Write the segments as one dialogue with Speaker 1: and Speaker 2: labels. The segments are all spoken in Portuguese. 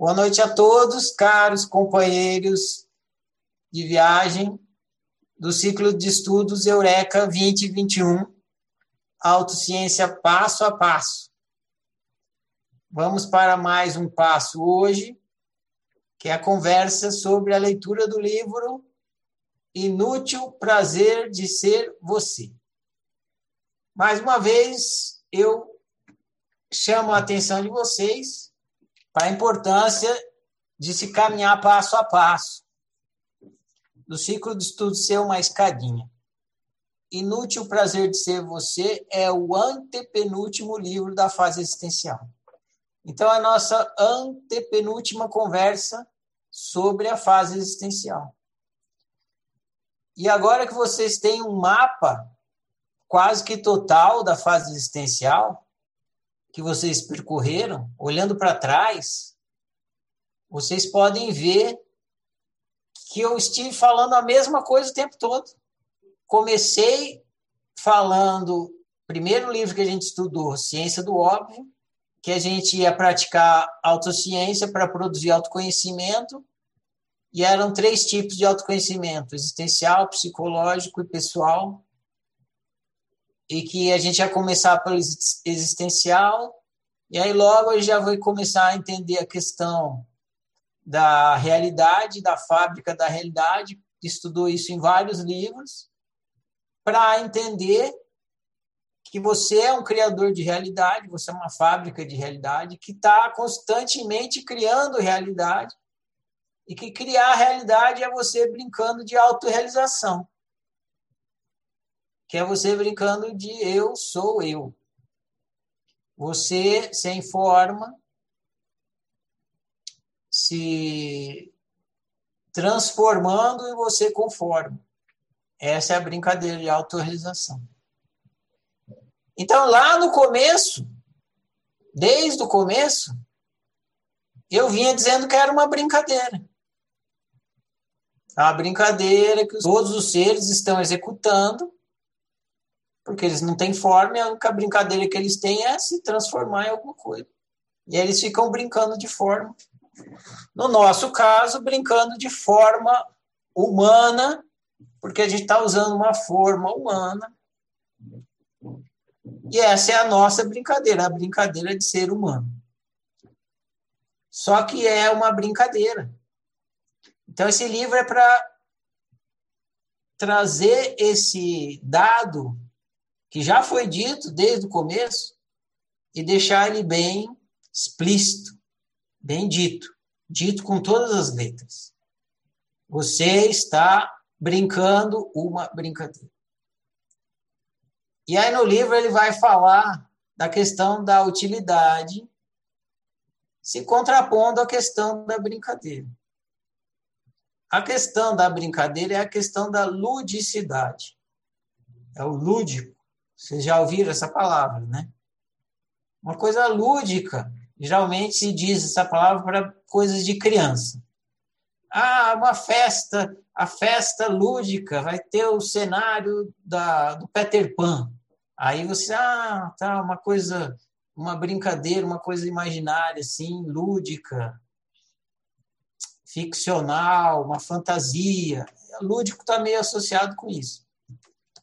Speaker 1: Boa noite a todos, caros companheiros de viagem do ciclo de estudos Eureka 2021, Autociência Passo a Passo. Vamos para mais um passo hoje, que é a conversa sobre a leitura do livro Inútil Prazer de Ser Você. Mais uma vez, eu chamo a atenção de vocês para a importância de se caminhar passo a passo, do ciclo de estudo ser uma escadinha. Inútil Prazer de Ser Você é o antepenúltimo livro da fase existencial. Então, a nossa antepenúltima conversa sobre a fase existencial. E agora que vocês têm um mapa quase que total da fase existencial que vocês percorreram, olhando para trás, vocês podem ver que eu estive falando a mesma coisa o tempo todo. Comecei falando, primeiro livro que a gente estudou, Ciência do Óbvio, que a gente ia praticar autociência para produzir autoconhecimento, e eram três tipos de autoconhecimento: existencial, psicológico e pessoal. E que a gente ia começar pelo existencial, e aí logo gente já vai começar a entender a questão da realidade, da fábrica da realidade, estudou isso em vários livros, para entender que você é um criador de realidade, você é uma fábrica de realidade que está constantemente criando realidade e que criar realidade é você brincando de autorrealização, que é você brincando de eu sou eu. Você sem forma, se transformando e você conforme. Essa é a brincadeira de autorrealização. Então, lá no começo, desde o começo, eu vinha dizendo que era uma brincadeira. A brincadeira que todos os seres estão executando, porque eles não têm forma, e a única brincadeira que eles têm é se transformar em alguma coisa. E aí eles ficam brincando de forma. No nosso caso, brincando de forma humana, porque a gente está usando uma forma humana e essa é a nossa brincadeira, a brincadeira de ser humano. Só que é uma brincadeira. Então, esse livro é para trazer esse dado que já foi dito desde o começo e deixar ele bem explícito, bem dito, dito com todas as letras. Você está brincando uma brincadeira. E aí no livro ele vai falar da questão da utilidade se contrapondo à questão da brincadeira. A questão da brincadeira é a questão da ludicidade. É o lúdico. Vocês já ouviram essa palavra, né? Uma coisa lúdica. Geralmente se diz essa palavra para coisas de criança. Ah, uma festa, a festa lúdica, vai ter o cenário da, do Peter Pan. Aí você, ah, tá, uma coisa, uma brincadeira, uma coisa imaginária, assim, lúdica, ficcional, uma fantasia. Lúdico está meio associado com isso.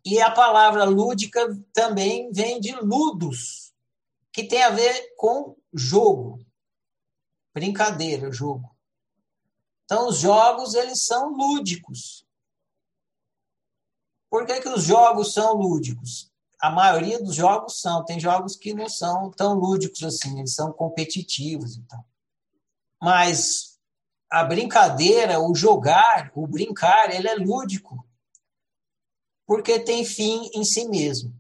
Speaker 1: E a palavra lúdica também vem de ludos, que tem a ver com jogo, brincadeira, jogo. Então, os jogos, eles são lúdicos. Por que, que os jogos são lúdicos? a maioria dos jogos são. Tem jogos que não são tão lúdicos assim, eles são competitivos e tal. Mas a brincadeira, o jogar, o brincar, ele é lúdico. Porque tem fim em si mesmo.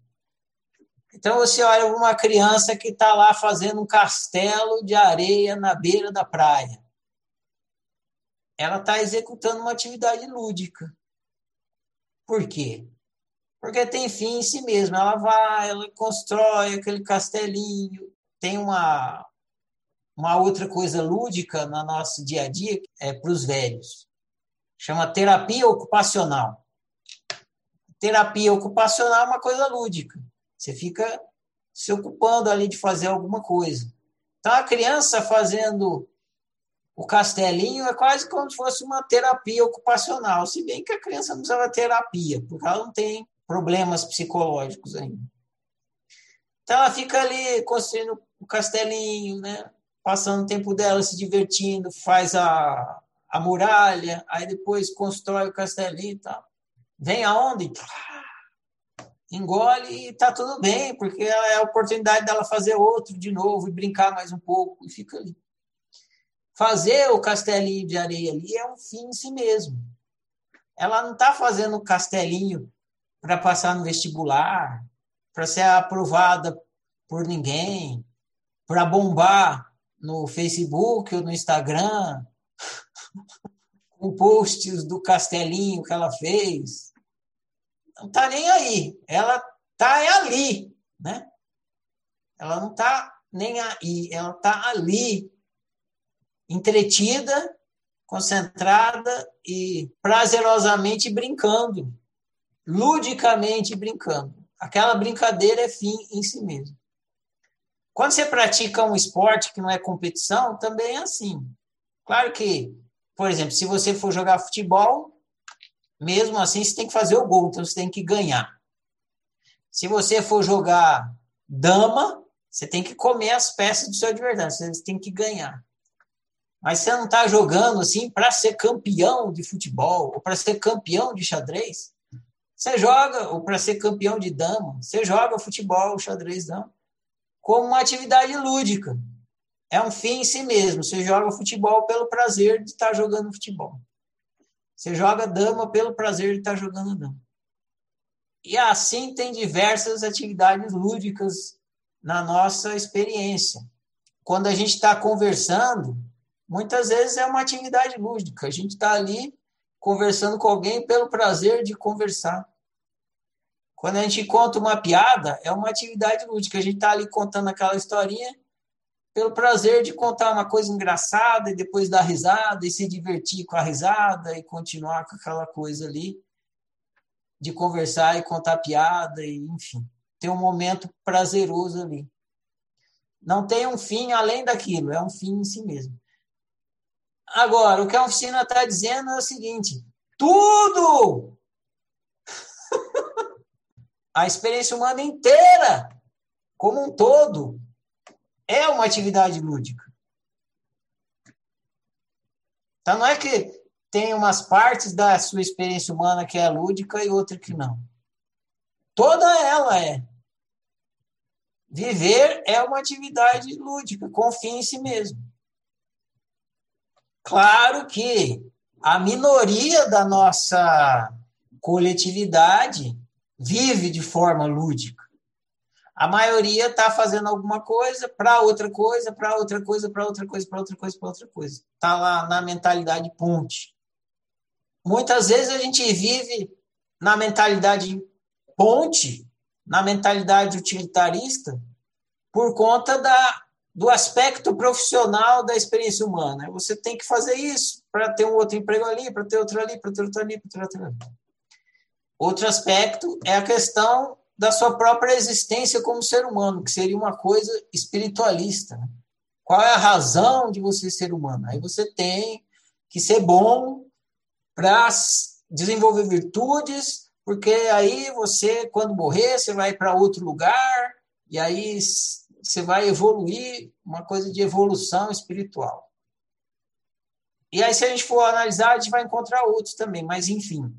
Speaker 1: Então você olha uma criança que está lá fazendo um castelo de areia na beira da praia. Ela está executando uma atividade lúdica. Por quê? porque tem fim em si mesma. Ela vai, ela constrói aquele castelinho. Tem uma, uma outra coisa lúdica no nosso dia a dia é para os velhos. Chama terapia ocupacional. Terapia ocupacional é uma coisa lúdica. Você fica se ocupando ali de fazer alguma coisa. Então, a criança fazendo o castelinho é quase como se fosse uma terapia ocupacional, se bem que a criança não precisava terapia, porque ela não tem problemas psicológicos ainda. Então ela fica ali construindo o castelinho, né? passando o tempo dela se divertindo, faz a, a muralha, aí depois constrói o castelinho e tal. Vem a onda e engole e tá tudo bem, porque é a oportunidade dela fazer outro de novo e brincar mais um pouco e fica ali. Fazer o castelinho de areia ali é um fim em si mesmo. Ela não está fazendo o castelinho para passar no vestibular, para ser aprovada por ninguém, para bombar no Facebook ou no Instagram, com posts do castelinho que ela fez não está nem aí. Ela está é ali, né? Ela não está nem aí, ela está ali, entretida, concentrada e prazerosamente brincando, ludicamente brincando. Aquela brincadeira é fim em si mesmo. Quando você pratica um esporte que não é competição, também é assim. Claro que, por exemplo, se você for jogar futebol, mesmo assim você tem que fazer o gol, então você tem que ganhar. Se você for jogar dama, você tem que comer as peças do seu adversário, você tem que ganhar. Mas você não está jogando assim para ser campeão de futebol ou para ser campeão de xadrez. Você joga, ou para ser campeão de dama, você joga futebol, xadrez, dama, como uma atividade lúdica. É um fim em si mesmo. Você joga futebol pelo prazer de estar jogando futebol. Você joga dama pelo prazer de estar jogando dama. E assim tem diversas atividades lúdicas na nossa experiência. Quando a gente está conversando, muitas vezes é uma atividade lúdica. A gente está ali conversando com alguém pelo prazer de conversar. Quando a gente conta uma piada, é uma atividade lúdica. A gente está ali contando aquela historinha pelo prazer de contar uma coisa engraçada e depois dar risada e se divertir com a risada e continuar com aquela coisa ali de conversar e contar piada e enfim, ter um momento prazeroso ali. Não tem um fim além daquilo, é um fim em si mesmo. Agora, o que a oficina está dizendo é o seguinte: tudo! a experiência humana inteira, como um todo, é uma atividade lúdica. Então, não é que tem umas partes da sua experiência humana que é lúdica e outra que não. Toda ela é. Viver é uma atividade lúdica, confia em si mesmo. Claro que a minoria da nossa coletividade vive de forma lúdica. A maioria está fazendo alguma coisa para outra coisa, para outra coisa, para outra coisa, para outra coisa, para outra coisa. Está lá na mentalidade ponte. Muitas vezes a gente vive na mentalidade ponte, na mentalidade utilitarista, por conta da, do aspecto profissional da experiência humana. Você tem que fazer isso para ter um outro emprego ali, para ter outro ali, para ter outro ali, para ter outro ali. Outro aspecto é a questão da sua própria existência como ser humano, que seria uma coisa espiritualista. Né? Qual é a razão de você ser humano? Aí você tem que ser bom para desenvolver virtudes, porque aí você, quando morrer, você vai para outro lugar, e aí você vai evoluir, uma coisa de evolução espiritual. E aí, se a gente for analisar, a gente vai encontrar outros também, mas enfim.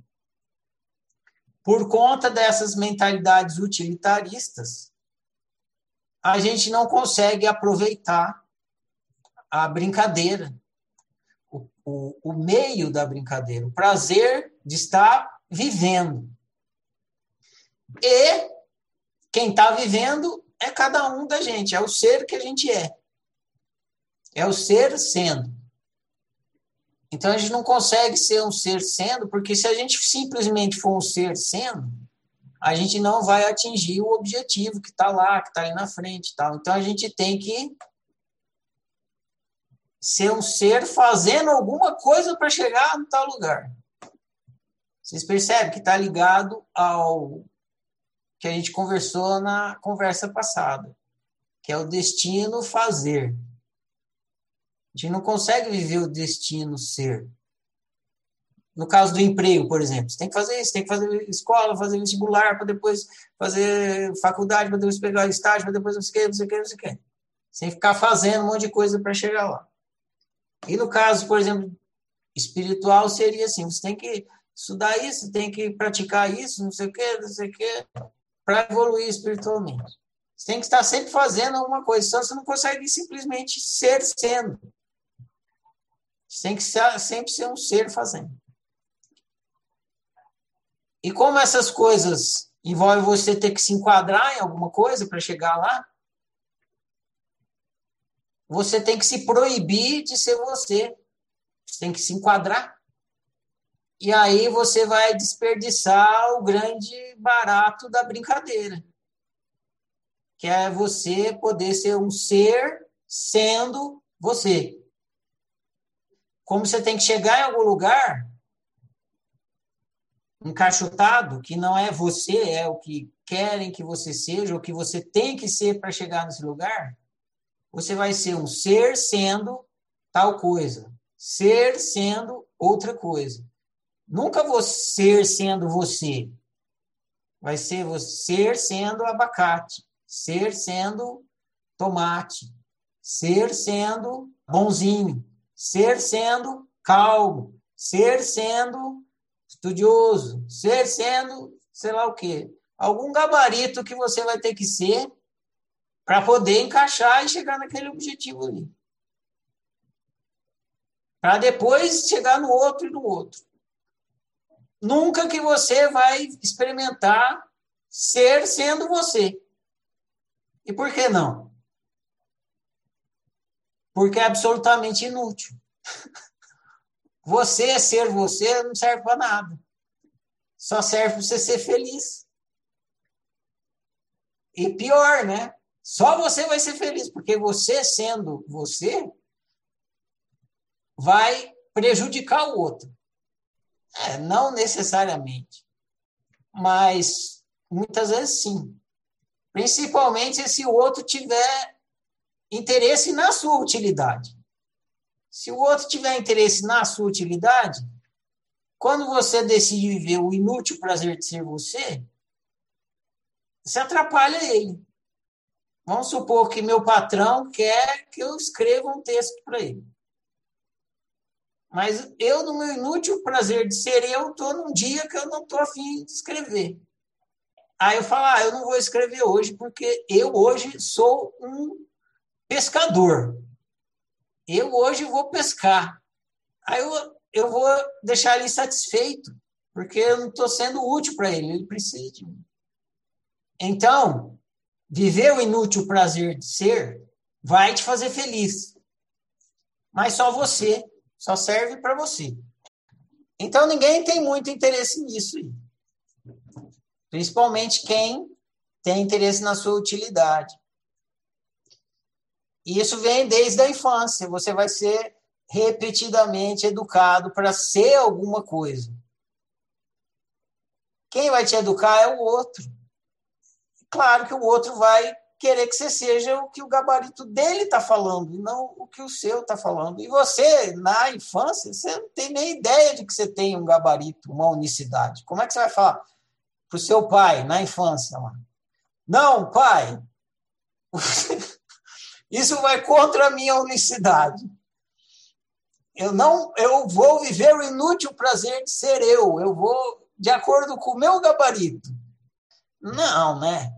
Speaker 1: Por conta dessas mentalidades utilitaristas, a gente não consegue aproveitar a brincadeira, o, o, o meio da brincadeira, o prazer de estar vivendo. E quem está vivendo é cada um da gente, é o ser que a gente é. É o ser sendo. Então a gente não consegue ser um ser sendo, porque se a gente simplesmente for um ser sendo, a gente não vai atingir o objetivo que está lá, que está ali na frente. Tal. Então a gente tem que ser um ser fazendo alguma coisa para chegar no tal lugar. Vocês percebem que está ligado ao que a gente conversou na conversa passada, que é o destino fazer gente não consegue viver o destino ser. No caso do emprego, por exemplo, você tem que fazer isso, tem que fazer escola, fazer vestibular, para depois fazer faculdade, para depois pegar estágio, para depois não sei o que, não sei o que, não sei o que. Sem ficar fazendo um monte de coisa para chegar lá. E no caso, por exemplo, espiritual, seria assim: você tem que estudar isso, tem que praticar isso, não sei o que, não sei o que, para evoluir espiritualmente. Você tem que estar sempre fazendo alguma coisa, senão você não consegue simplesmente ser sendo. Você tem que ser, sempre ser um ser fazendo. E como essas coisas envolvem você ter que se enquadrar em alguma coisa para chegar lá, você tem que se proibir de ser você. Você tem que se enquadrar. E aí você vai desperdiçar o grande barato da brincadeira. Que é você poder ser um ser sendo você. Como você tem que chegar em algum lugar encaixotado, que não é você, é o que querem que você seja, o que você tem que ser para chegar nesse lugar, você vai ser um ser sendo tal coisa, ser sendo outra coisa. Nunca você sendo você. Vai ser você sendo abacate, ser sendo tomate, ser sendo bonzinho, ser sendo calmo, ser sendo estudioso, ser sendo sei lá o quê. Algum gabarito que você vai ter que ser para poder encaixar e chegar naquele objetivo ali. Para depois chegar no outro e no outro. Nunca que você vai experimentar ser sendo você. E por que não? Porque é absolutamente inútil. Você ser você não serve para nada. Só serve para você ser feliz. E pior, né? Só você vai ser feliz, porque você sendo você vai prejudicar o outro. É, não necessariamente, mas muitas vezes sim. Principalmente se o outro tiver interesse na sua utilidade. Se o outro tiver interesse na sua utilidade, quando você decide viver o inútil prazer de ser você, você atrapalha ele. Vamos supor que meu patrão quer que eu escreva um texto para ele. Mas eu, no meu inútil prazer de ser eu, estou num dia que eu não estou afim de escrever. Aí eu falo, ah, eu não vou escrever hoje, porque eu hoje sou um pescador eu hoje vou pescar. Aí eu, eu vou deixar ele satisfeito, porque eu não estou sendo útil para ele, ele precisa de mim. Então, viver o inútil prazer de ser vai te fazer feliz. Mas só você, só serve para você. Então, ninguém tem muito interesse nisso. Principalmente quem tem interesse na sua utilidade. E isso vem desde a infância. Você vai ser repetidamente educado para ser alguma coisa. Quem vai te educar é o outro. Claro que o outro vai querer que você seja o que o gabarito dele está falando, e não o que o seu está falando. E você, na infância, você não tem nem ideia de que você tem um gabarito, uma unicidade. Como é que você vai falar para o seu pai, na infância? Não, pai, Isso vai contra a minha unicidade. Eu não, eu vou viver o inútil prazer de ser eu. Eu vou de acordo com o meu gabarito. Não, né?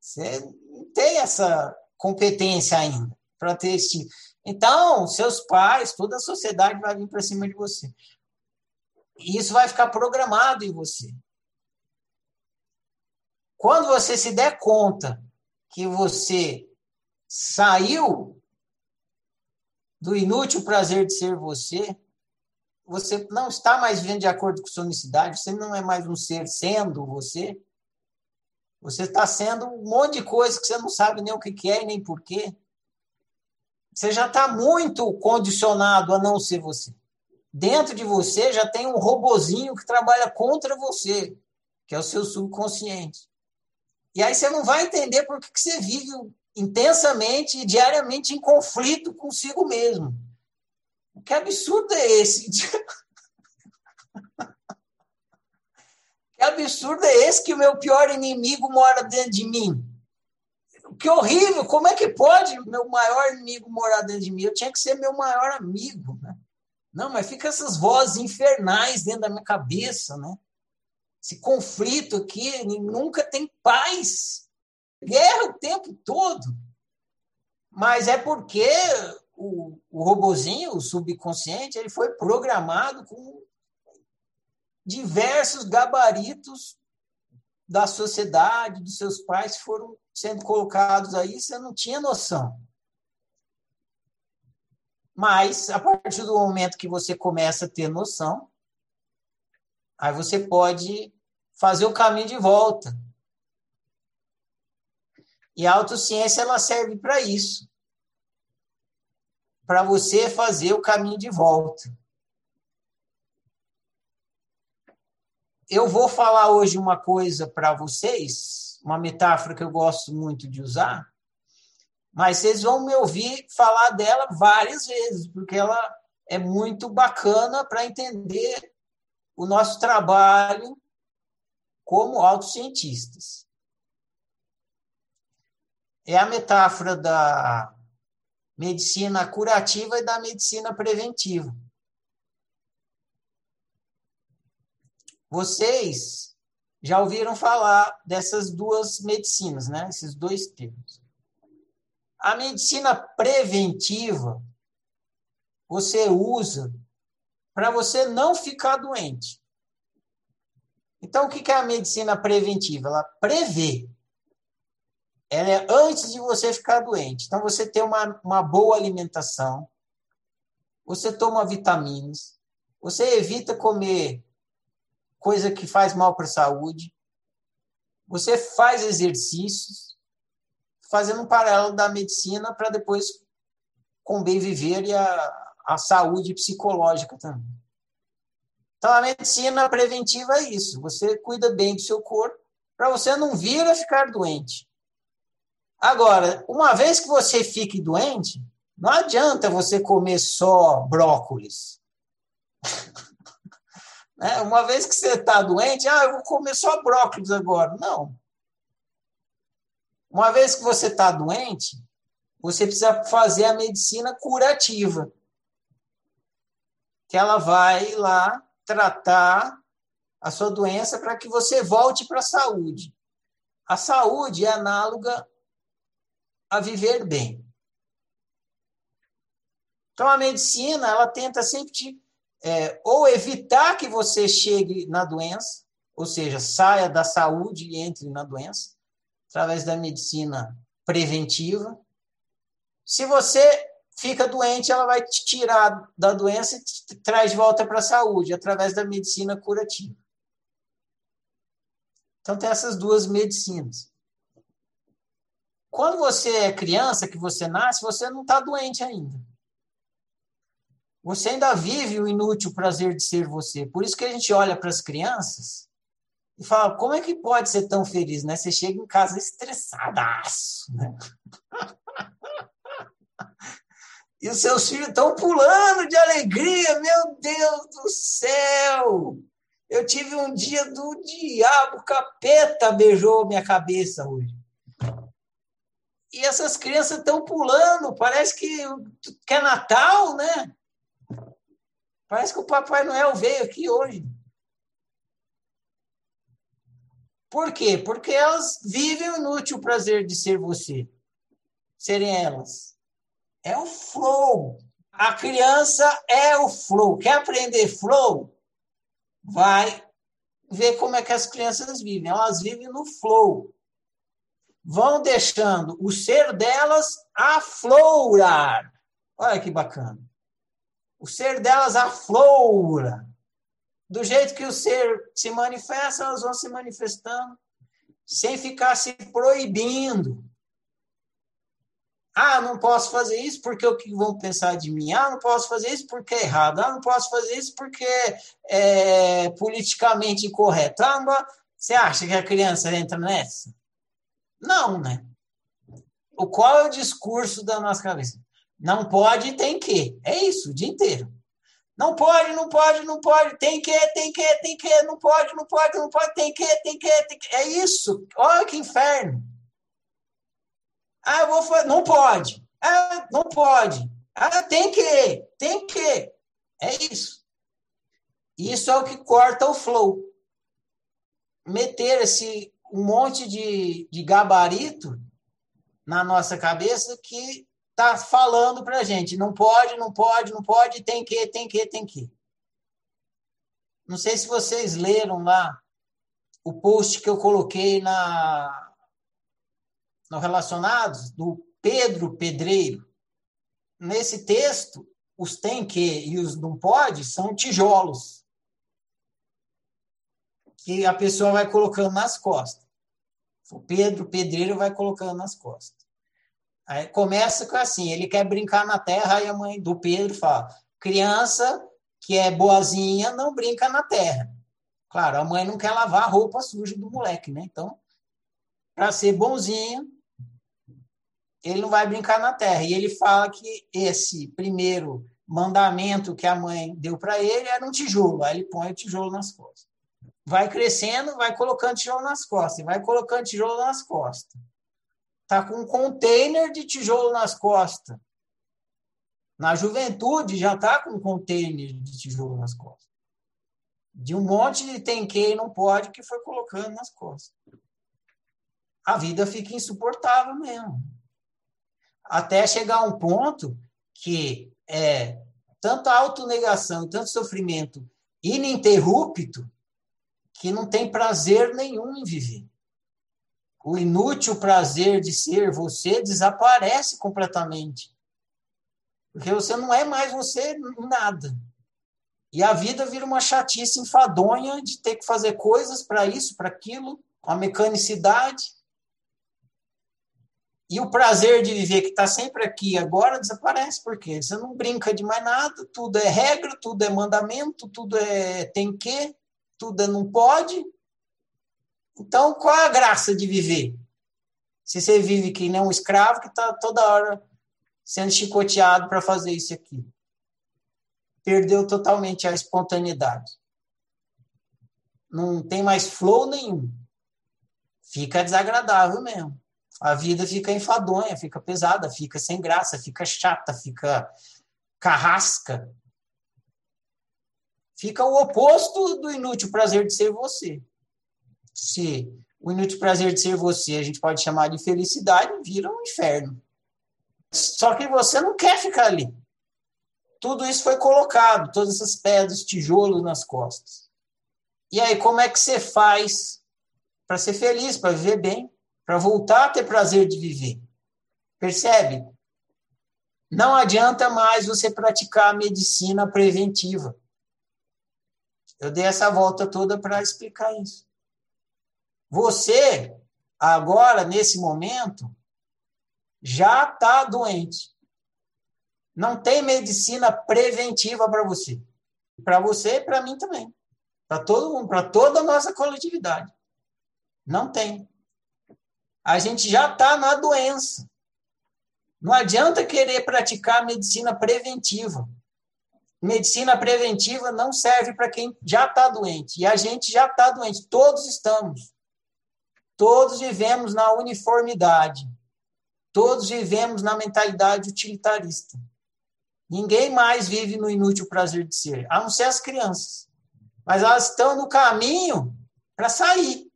Speaker 1: Você não tem essa competência ainda para ter esse. Então, seus pais, toda a sociedade vai vir para cima de você. E isso vai ficar programado em você. Quando você se der conta que você saiu do inútil prazer de ser você, você não está mais vivendo de acordo com sua unicidade, você não é mais um ser sendo você. Você está sendo um monte de coisa que você não sabe nem o que é e nem porquê. Você já está muito condicionado a não ser você. Dentro de você já tem um robozinho que trabalha contra você, que é o seu subconsciente. E aí você não vai entender por que você vive intensamente e diariamente em conflito consigo mesmo. Que absurdo é esse? que absurdo é esse que o meu pior inimigo mora dentro de mim? Que horrível! Como é que pode meu maior inimigo morar dentro de mim? Eu tinha que ser meu maior amigo, né? Não, mas fica essas vozes infernais dentro da minha cabeça, né? Esse conflito aqui, nunca tem paz. Guerra o tempo todo. Mas é porque o, o robozinho, o subconsciente, ele foi programado com diversos gabaritos da sociedade, dos seus pais foram sendo colocados aí, você não tinha noção. Mas, a partir do momento que você começa a ter noção, aí você pode fazer o caminho de volta. E a autociência ela serve para isso. Para você fazer o caminho de volta. Eu vou falar hoje uma coisa para vocês, uma metáfora que eu gosto muito de usar, mas vocês vão me ouvir falar dela várias vezes, porque ela é muito bacana para entender o nosso trabalho como autocientistas. É a metáfora da medicina curativa e da medicina preventiva. Vocês já ouviram falar dessas duas medicinas, né? Esses dois termos. A medicina preventiva você usa para você não ficar doente. Então, o que é a medicina preventiva? Ela prevê. Ela é antes de você ficar doente. Então, você tem uma, uma boa alimentação, você toma vitaminas, você evita comer coisa que faz mal para a saúde, você faz exercícios, fazendo um paralelo da medicina para depois com bem viver e a, a saúde psicológica também. Então, a medicina preventiva é isso. Você cuida bem do seu corpo para você não vir a ficar doente. Agora, uma vez que você fique doente, não adianta você comer só brócolis. né? Uma vez que você está doente, ah, eu vou comer só brócolis agora. Não. Uma vez que você está doente, você precisa fazer a medicina curativa. Que ela vai lá tratar a sua doença para que você volte para a saúde. A saúde é análoga a viver bem. Então, a medicina, ela tenta sempre te, é, ou evitar que você chegue na doença, ou seja, saia da saúde e entre na doença, através da medicina preventiva. Se você fica doente, ela vai te tirar da doença e te traz de volta para a saúde, através da medicina curativa. Então, tem essas duas medicinas. Quando você é criança, que você nasce, você não está doente ainda. Você ainda vive o inútil prazer de ser você. Por isso que a gente olha para as crianças e fala, como é que pode ser tão feliz, né? Você chega em casa estressadaço, né? E os seus filhos estão pulando de alegria, meu Deus do céu! Eu tive um dia do diabo, capeta beijou minha cabeça hoje. E essas crianças estão pulando, parece que, que é Natal, né? Parece que o Papai Noel veio aqui hoje. Por quê? Porque elas vivem o inútil prazer de ser você. Serem elas. É o flow. A criança é o flow. Quer aprender flow? Vai ver como é que as crianças vivem. Elas vivem no flow. Vão deixando o ser delas aflorar. Olha que bacana. O ser delas aflora do jeito que o ser se manifesta, elas vão se manifestando, sem ficar se proibindo. Ah, não posso fazer isso porque o que vão pensar de mim? Ah, não posso fazer isso porque é errado. Ah, não posso fazer isso porque é politicamente incorreto. Ah. Você acha que a criança entra nessa? Não, né? O qual é o discurso da nossa cabeça? Não pode, tem que. É isso, o dia inteiro. Não pode, não pode, não pode, tem que, tem que, tem que, não pode, não pode, não pode, tem que, tem que, tem que. É isso. Olha que inferno. Ah, eu vou fazer. Não pode. Ah, não pode. Ah, tem que, tem que. É isso. Isso é o que corta o flow. Meter esse um monte de, de gabarito na nossa cabeça que está falando para a gente, não pode, não pode, não pode, tem que, tem que, tem que. Não sei se vocês leram lá o post que eu coloquei na no Relacionados, do Pedro Pedreiro. Nesse texto, os tem que e os não pode são tijolos que a pessoa vai colocando nas costas. O Pedro Pedreiro vai colocando nas costas. Aí começa com assim, ele quer brincar na terra, aí a mãe do Pedro fala, criança que é boazinha não brinca na terra. Claro, a mãe não quer lavar a roupa suja do moleque, né? Então, para ser bonzinho, ele não vai brincar na terra. E ele fala que esse primeiro mandamento que a mãe deu para ele era um tijolo. Aí ele põe o tijolo nas costas. Vai crescendo, vai colocando tijolo nas costas, vai colocando tijolo nas costas. Tá com um container de tijolo nas costas. Na juventude já tá com um container de tijolo nas costas. De um monte de tem que e não pode que foi colocando nas costas. A vida fica insuportável mesmo até chegar a um ponto que é tanta autonegação tanto sofrimento ininterrupto que não tem prazer nenhum em viver. O inútil prazer de ser você desaparece completamente. Porque você não é mais você nada. E a vida vira uma chatice enfadonha de ter que fazer coisas para isso, para aquilo, a mecanicidade. E o prazer de viver que está sempre aqui agora desaparece, porque você não brinca de mais nada, tudo é regra, tudo é mandamento, tudo é tem que, é não pode. Então, qual a graça de viver? Se você vive que nem um escravo que está toda hora sendo chicoteado para fazer isso aqui. Perdeu totalmente a espontaneidade. Não tem mais flow nenhum. Fica desagradável mesmo a vida fica enfadonha, fica pesada, fica sem graça, fica chata, fica carrasca. Fica o oposto do inútil prazer de ser você. Se o inútil prazer de ser você a gente pode chamar de felicidade, vira um inferno. Só que você não quer ficar ali. Tudo isso foi colocado, todas essas pedras, tijolos nas costas. E aí, como é que você faz para ser feliz, para viver bem? para voltar a ter prazer de viver. Percebe? Não adianta mais você praticar a medicina preventiva. Eu dei essa volta toda para explicar isso. Você, agora, nesse momento, já está doente. Não tem medicina preventiva para você. Para você e para mim também. Para todo mundo, para toda a nossa coletividade. Não tem a gente já está na doença. Não adianta querer praticar medicina preventiva. Medicina preventiva não serve para quem já está doente. E a gente já está doente. Todos estamos. Todos vivemos na uniformidade. Todos vivemos na mentalidade utilitarista. Ninguém mais vive no inútil prazer de ser, a não ser as crianças. Mas elas estão no caminho para sair.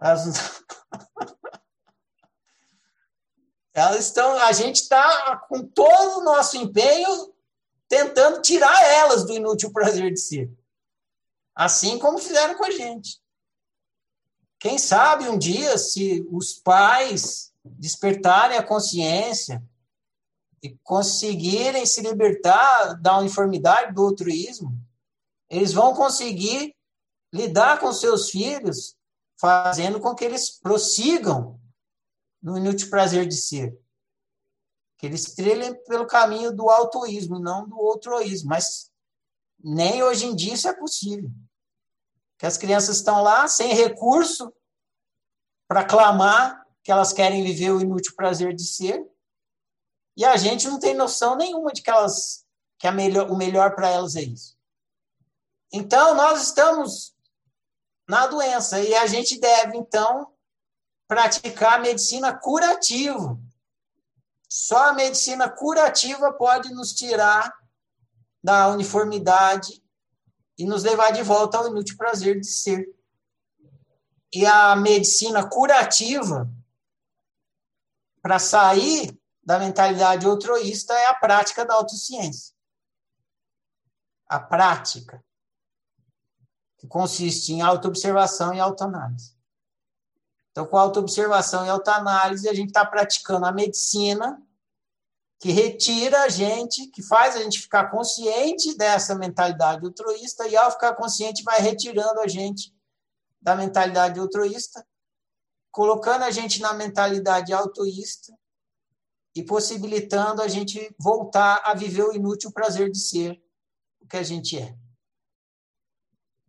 Speaker 1: Elas Elas estão, a gente está com todo o nosso empenho tentando tirar elas do inútil prazer de ser. Assim como fizeram com a gente. Quem sabe um dia, se os pais despertarem a consciência e conseguirem se libertar da uniformidade do altruísmo, eles vão conseguir lidar com seus filhos, fazendo com que eles prossigam no inútil prazer de ser. Que eles trilhem pelo caminho do autoísmo, não do outroísmo. Mas nem hoje em dia isso é possível. Que as crianças estão lá sem recurso para clamar que elas querem viver o inútil prazer de ser. E a gente não tem noção nenhuma de que elas que a melhor, o melhor para elas é isso. Então, nós estamos na doença e a gente deve, então, praticar a medicina curativa. Só a medicina curativa pode nos tirar da uniformidade e nos levar de volta ao inútil prazer de ser. E a medicina curativa, para sair da mentalidade outroísta, é a prática da autociência. A prática, que consiste em autoobservação e autoanálise. Então, com autoobservação e autoanálise, a gente está praticando a medicina que retira a gente, que faz a gente ficar consciente dessa mentalidade altruísta, e ao ficar consciente, vai retirando a gente da mentalidade altruísta, colocando a gente na mentalidade autoísta e possibilitando a gente voltar a viver o inútil prazer de ser o que a gente é.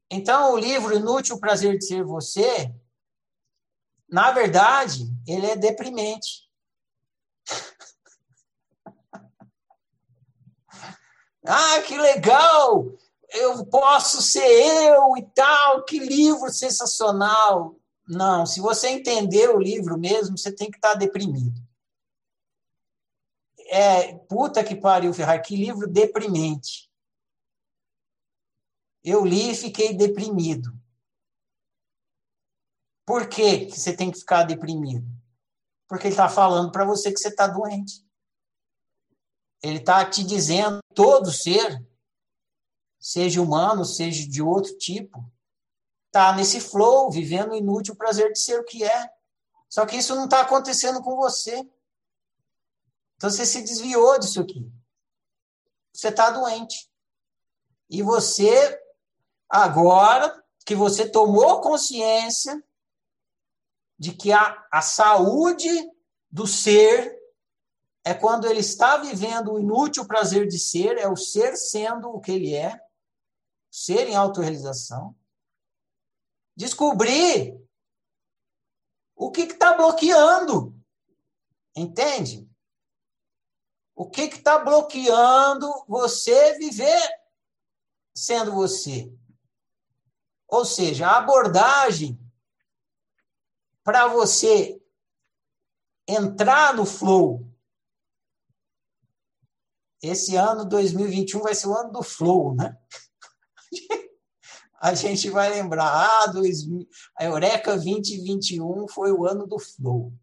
Speaker 1: Então, o livro Inútil Prazer de Ser Você na verdade, ele é deprimente. Ah, que legal! Eu posso ser eu e tal, que livro sensacional. Não, se você entender o livro mesmo, você tem que estar deprimido. É, puta que pariu, Ferrari, que livro deprimente. Eu li e fiquei deprimido. Por que, que você tem que ficar deprimido? Porque ele está falando para você que você está doente. Ele está te dizendo, todo ser, seja humano, seja de outro tipo, está nesse flow, vivendo o inútil prazer de ser o que é. Só que isso não está acontecendo com você. Então você se desviou disso aqui. Você está doente. E você, agora que você tomou consciência de que a, a saúde do ser é quando ele está vivendo o inútil prazer de ser, é o ser sendo o que ele é, ser em autorrealização. Descobrir o que está bloqueando. Entende? O que está bloqueando você viver sendo você? Ou seja, a abordagem para você entrar no flow. Esse ano 2021 vai ser o ano do flow, né? A gente vai lembrar, ah, dois, a Eureka 2021 foi o ano do flow.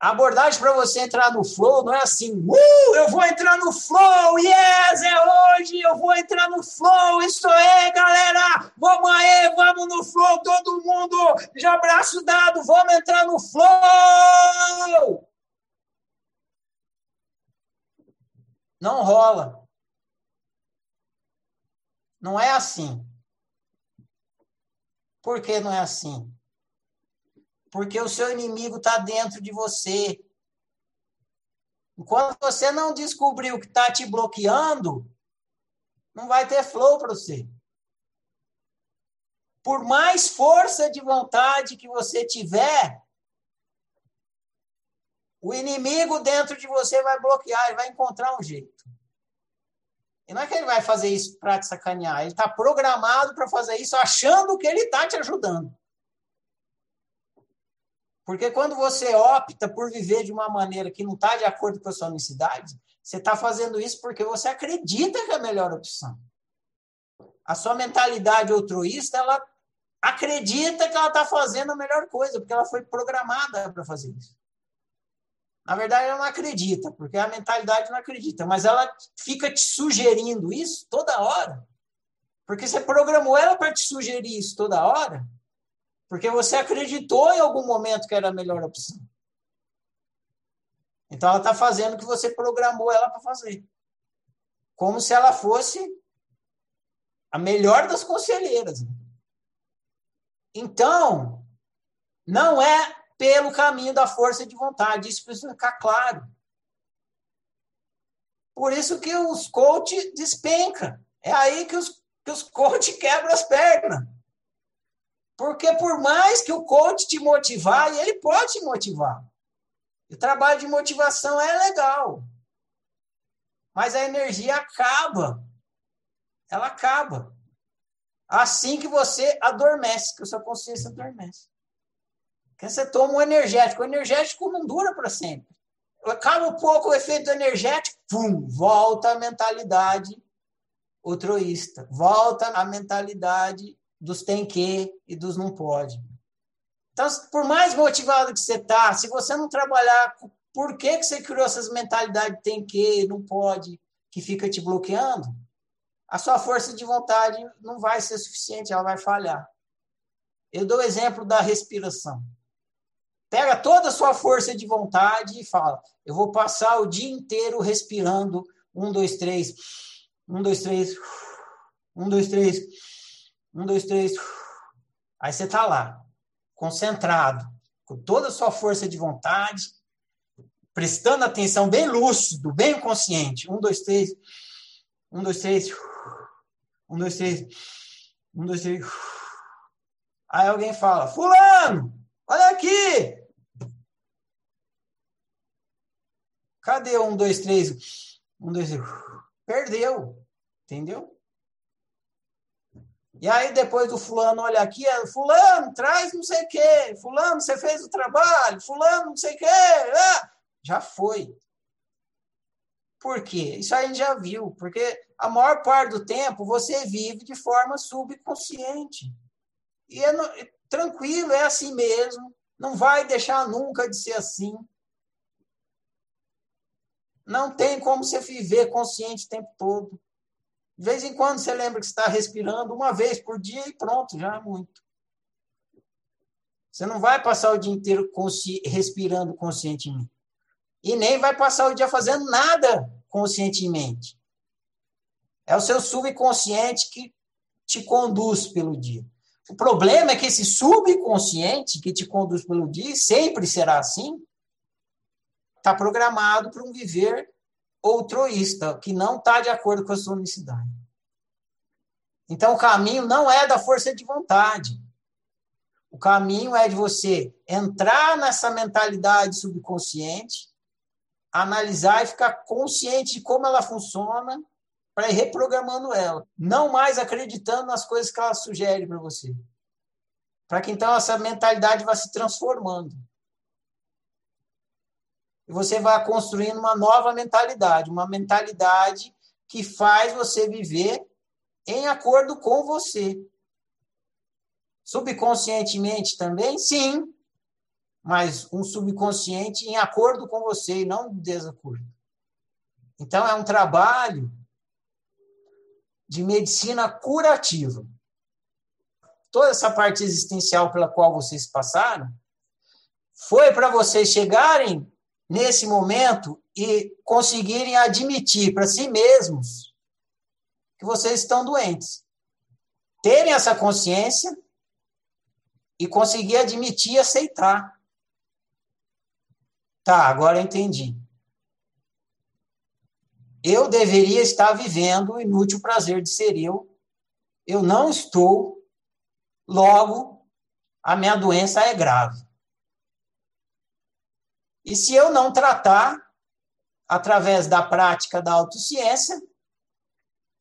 Speaker 1: A abordagem para você entrar no flow não é assim, uh, eu vou entrar no flow, yes, é hoje, eu vou entrar no flow, isso é, galera, vamos aí, vamos no flow, todo mundo, já abraço dado, vamos entrar no flow. Não rola. Não é assim. Por que não é assim? porque o seu inimigo está dentro de você. Enquanto você não descobrir o que está te bloqueando, não vai ter flow para você. Por mais força de vontade que você tiver, o inimigo dentro de você vai bloquear, ele vai encontrar um jeito. E não é que ele vai fazer isso para te sacanear, ele está programado para fazer isso achando que ele está te ajudando. Porque quando você opta por viver de uma maneira que não está de acordo com a sua necessidade, você está fazendo isso porque você acredita que é a melhor opção. A sua mentalidade altruísta, ela acredita que ela está fazendo a melhor coisa, porque ela foi programada para fazer isso. Na verdade, ela não acredita, porque a mentalidade não acredita, mas ela fica te sugerindo isso toda hora. Porque você programou ela para te sugerir isso toda hora, porque você acreditou em algum momento que era a melhor opção. Então ela está fazendo o que você programou ela para fazer. Como se ela fosse a melhor das conselheiras. Então, não é pelo caminho da força de vontade, isso precisa ficar claro. Por isso que os coach despenca. É aí que os, que os coach quebram as pernas. Porque por mais que o coach te motivar, e ele pode te motivar. O trabalho de motivação é legal. Mas a energia acaba. Ela acaba. Assim que você adormece, que a sua consciência adormece. Que você toma um energético. O energético não dura para sempre. Acaba um pouco o efeito energético, pum, volta a mentalidade altruísta. Volta a mentalidade dos tem que e dos não pode. Então, por mais motivado que você está, se você não trabalhar, por que, que você criou essas mentalidades tem que, não pode, que fica te bloqueando? A sua força de vontade não vai ser suficiente, ela vai falhar. Eu dou o exemplo da respiração. Pega toda a sua força de vontade e fala: eu vou passar o dia inteiro respirando. Um, dois, três. Um, dois, três. Um, dois, três. Um, dois, três. Aí você está lá, concentrado, com toda a sua força de vontade, prestando atenção, bem lúcido, bem consciente. Um, dois, três. Um, dois, três. Um, dois, três. Um, dois, três. Aí alguém fala: Fulano, olha aqui, Cadê um, dois, três? Um, dois, três. Perdeu. Entendeu? E aí depois do fulano, olha aqui, é, fulano, traz não sei o quê. Fulano, você fez o trabalho. Fulano, não sei o quê. Ah, já foi. Por quê? Isso a gente já viu. Porque a maior parte do tempo você vive de forma subconsciente. E é no, tranquilo, é assim mesmo. Não vai deixar nunca de ser assim. Não tem como você viver consciente o tempo todo. De vez em quando você lembra que está respirando uma vez por dia e pronto, já é muito. Você não vai passar o dia inteiro consci... respirando conscientemente. E nem vai passar o dia fazendo nada conscientemente. É o seu subconsciente que te conduz pelo dia. O problema é que esse subconsciente que te conduz pelo dia, sempre será assim, está programado para um viver outroísta, que não está de acordo com a sua unicidade. Então, o caminho não é da força de vontade. O caminho é de você entrar nessa mentalidade subconsciente, analisar e ficar consciente de como ela funciona para ir reprogramando ela. Não mais acreditando nas coisas que ela sugere para você. Para que então essa mentalidade vá se transformando e você vai construindo uma nova mentalidade, uma mentalidade que faz você viver em acordo com você. Subconscientemente também, sim, mas um subconsciente em acordo com você e não desacordo. Então, é um trabalho de medicina curativa. Toda essa parte existencial pela qual vocês passaram foi para vocês chegarem nesse momento e conseguirem admitir para si mesmos que vocês estão doentes. Terem essa consciência e conseguir admitir e aceitar. Tá, agora entendi. Eu deveria estar vivendo o inútil prazer de ser eu. Eu não estou, logo, a minha doença é grave. E se eu não tratar, através da prática da autociência,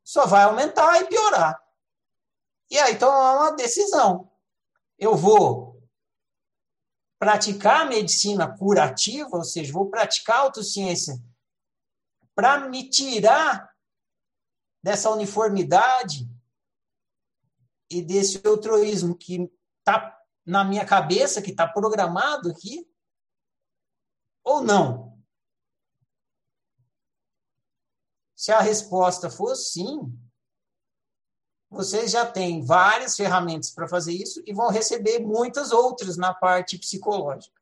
Speaker 1: só vai aumentar e piorar. E aí então é uma decisão. Eu vou praticar medicina curativa, ou seja, vou praticar autociência para me tirar dessa uniformidade e desse altruísmo que está na minha cabeça, que está programado aqui, ou não? Se a resposta for sim, vocês já têm várias ferramentas para fazer isso e vão receber muitas outras na parte psicológica.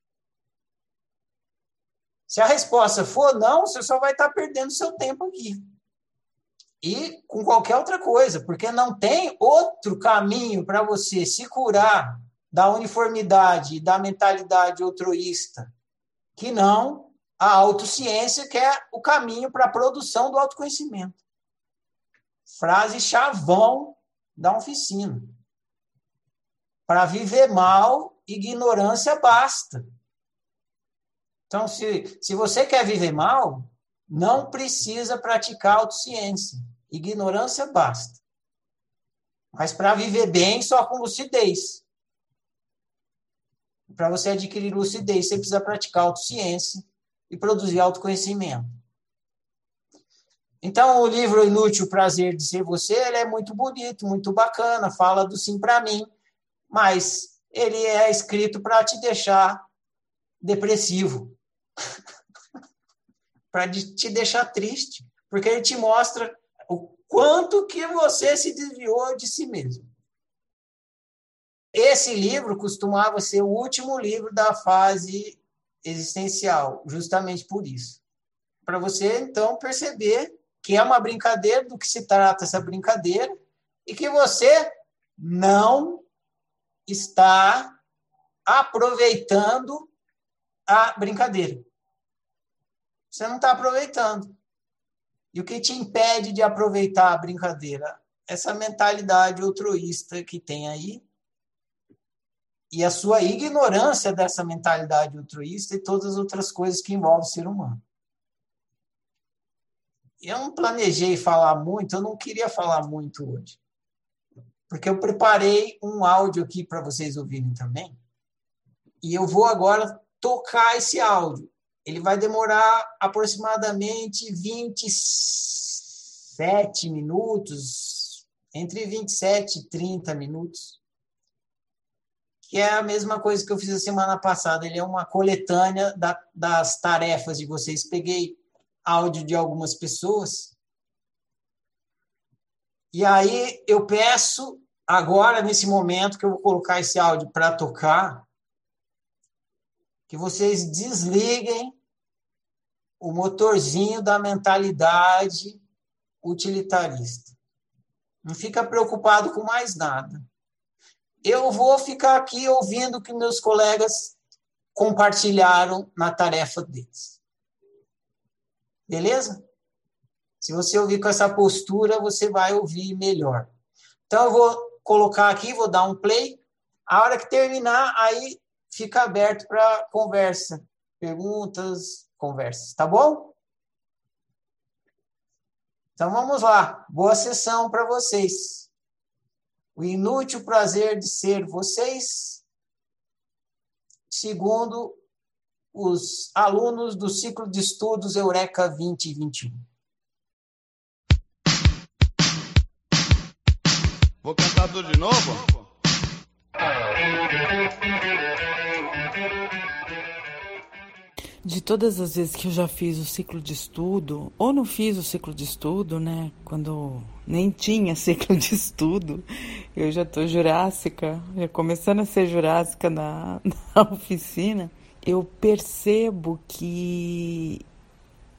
Speaker 1: Se a resposta for não, você só vai estar perdendo seu tempo aqui. E com qualquer outra coisa, porque não tem outro caminho para você se curar da uniformidade, da mentalidade altruísta, que não a autociência, que é o caminho para a produção do autoconhecimento. Frase chavão da oficina. Para viver mal, ignorância basta. Então, se, se você quer viver mal, não precisa praticar autociência. Ignorância basta. Mas para viver bem, só com lucidez. Para você adquirir lucidez, você precisa praticar autociência e produzir autoconhecimento. Então, o livro Inútil Prazer de Ser Você, ele é muito bonito, muito bacana, fala do sim para mim, mas ele é escrito para te deixar depressivo, para te deixar triste, porque ele te mostra o quanto que você se desviou de si mesmo. Esse livro costumava ser o último livro da fase existencial, justamente por isso. Para você, então, perceber que é uma brincadeira, do que se trata essa brincadeira, e que você não está aproveitando a brincadeira. Você não está aproveitando. E o que te impede de aproveitar a brincadeira? Essa mentalidade altruísta que tem aí e a sua ignorância dessa mentalidade altruísta e todas as outras coisas que envolvem o ser humano eu não planejei falar muito, eu não queria falar muito hoje. Porque eu preparei um áudio aqui para vocês ouvirem também. E eu vou agora tocar esse áudio. Ele vai demorar aproximadamente 27 minutos, entre 27 e 30 minutos. Que é a mesma coisa que eu fiz a semana passada. Ele é uma coletânea da, das tarefas de vocês. Peguei áudio de algumas pessoas. E aí eu peço agora, nesse momento que eu vou colocar esse áudio para tocar, que vocês desliguem o motorzinho da mentalidade utilitarista. Não fica preocupado com mais nada. Eu vou ficar aqui ouvindo o que meus colegas compartilharam na tarefa deles. Beleza? Se você ouvir com essa postura, você vai ouvir melhor. Então, eu vou colocar aqui, vou dar um play. A hora que terminar, aí fica aberto para conversa. Perguntas, conversas. Tá bom? Então, vamos lá. Boa sessão para vocês. O inútil prazer de ser vocês. Segundo os alunos do ciclo de estudos Eureka 2021.
Speaker 2: Vou cantar tudo de novo?
Speaker 3: De todas as vezes que eu já fiz o ciclo de estudo, ou não fiz o ciclo de estudo, né? Quando nem tinha ciclo de estudo, eu já tô jurássica, já começando a ser jurássica na, na oficina eu percebo que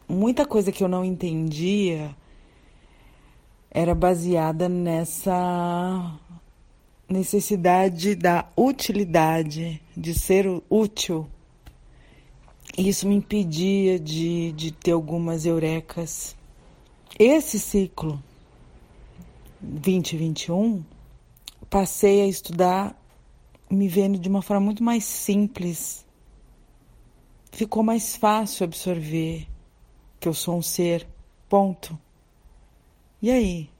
Speaker 3: muita coisa que eu não entendia era baseada nessa necessidade da utilidade, de ser útil. Isso me impedia de, de ter algumas eurecas. Esse ciclo 2021, passei a estudar me vendo de uma forma muito mais simples ficou mais fácil absorver que eu sou um ser, ponto. E aí?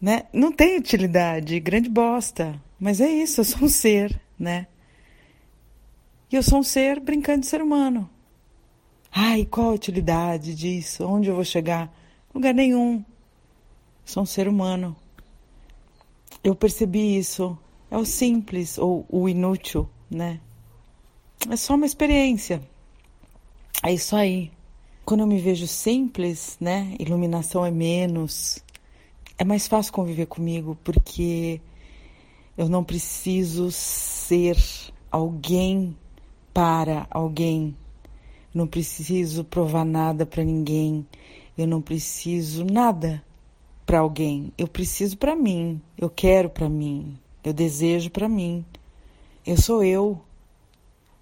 Speaker 3: Né? Não tem utilidade, grande bosta, mas é isso, eu sou um ser, né? E eu sou um ser brincando de ser humano. Ai, qual a utilidade disso? Onde eu vou chegar? Lugar nenhum. Sou um ser humano. Eu percebi isso. É o simples ou o inútil, né? é só uma experiência. É isso aí. Quando eu me vejo simples, né? Iluminação é menos. É mais fácil conviver comigo porque eu não preciso ser alguém para alguém. não preciso provar nada para ninguém. Eu não preciso nada para alguém. Eu preciso para mim. Eu quero para mim. Eu desejo para mim. Eu sou eu.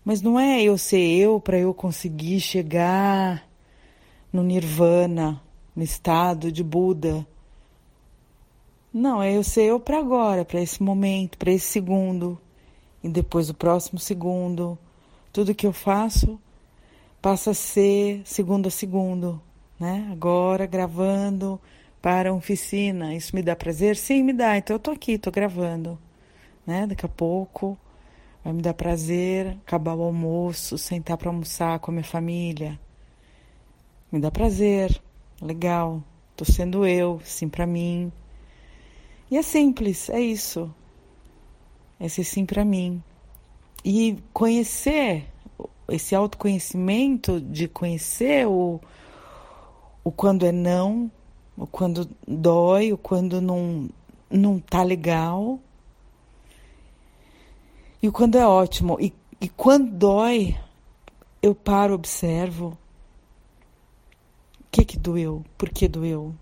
Speaker 3: Mas não é eu ser eu para eu conseguir chegar no nirvana, no estado de Buda. Não, é eu ser eu para agora, para esse momento, para esse segundo. E depois o próximo segundo. Tudo que eu faço passa a ser segundo a segundo, né? Agora gravando para a oficina. Isso me dá prazer? Sim, me dá. Então eu tô aqui, tô gravando, né? Daqui a pouco vai me dar prazer acabar o almoço, sentar para almoçar com a minha família. Me dá prazer. Legal. Tô sendo eu, sim para mim. E é simples, é isso. É ser sim para mim. E conhecer esse autoconhecimento de conhecer o, o quando é não, o quando dói, o quando não, não tá legal. E o quando é ótimo. E, e quando dói, eu paro, observo. O que que doeu? Por que doeu?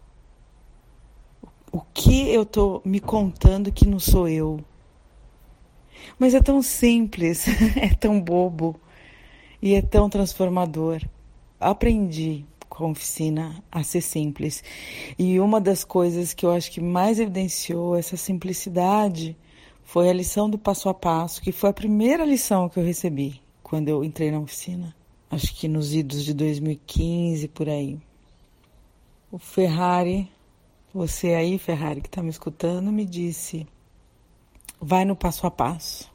Speaker 3: O que eu tô me contando que não sou eu? Mas é tão simples, é tão bobo e é tão transformador. Aprendi com a oficina a ser simples. E uma das coisas que eu acho que mais evidenciou essa simplicidade foi a lição do passo a passo, que foi a primeira lição que eu recebi quando eu entrei na oficina. Acho que nos idos de 2015 por aí. O Ferrari, você aí, Ferrari, que está me escutando, me disse: vai no passo a passo.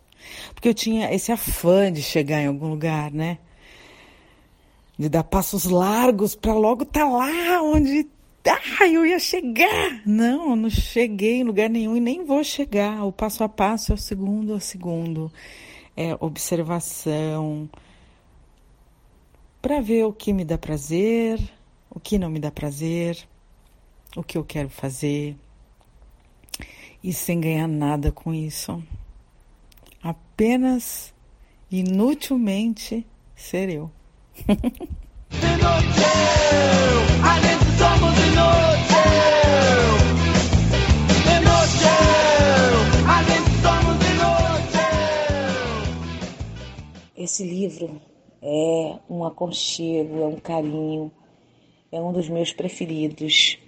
Speaker 3: Porque eu tinha esse afã de chegar em algum lugar, né? De dar passos largos para logo estar tá lá onde ah, eu ia chegar. Não, não cheguei em lugar nenhum e nem vou chegar. O passo a passo é o segundo a segundo. É observação para ver o que me dá prazer, o que não me dá prazer, o que eu quero fazer e sem ganhar nada com isso. Apenas inutilmente ser eu.
Speaker 4: Esse livro é um aconchego, é um carinho, é um dos meus preferidos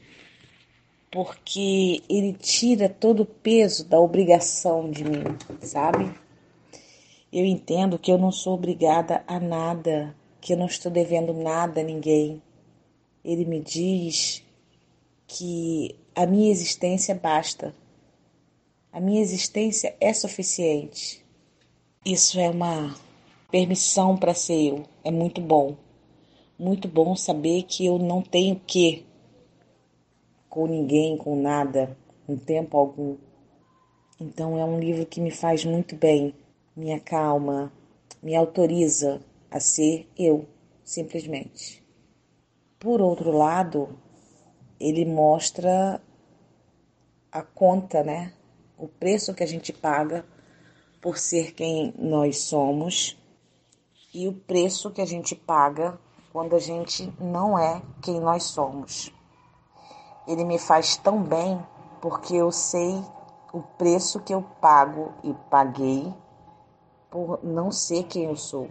Speaker 4: porque ele tira todo o peso da obrigação de mim, sabe? Eu entendo que eu não sou obrigada a nada, que eu não estou devendo nada a ninguém. Ele me diz que a minha existência basta. A minha existência é suficiente. Isso é uma permissão para ser eu. É muito bom. Muito bom saber que eu não tenho que com ninguém, com nada, em tempo algum. Então é um livro que me faz muito bem, me acalma, me autoriza a ser eu, simplesmente. Por outro lado, ele mostra a conta, né? O preço que a gente paga por ser quem nós somos e o preço que a gente paga quando a gente não é quem nós somos. Ele me faz tão bem porque eu sei o preço que eu pago e paguei por não ser quem eu sou,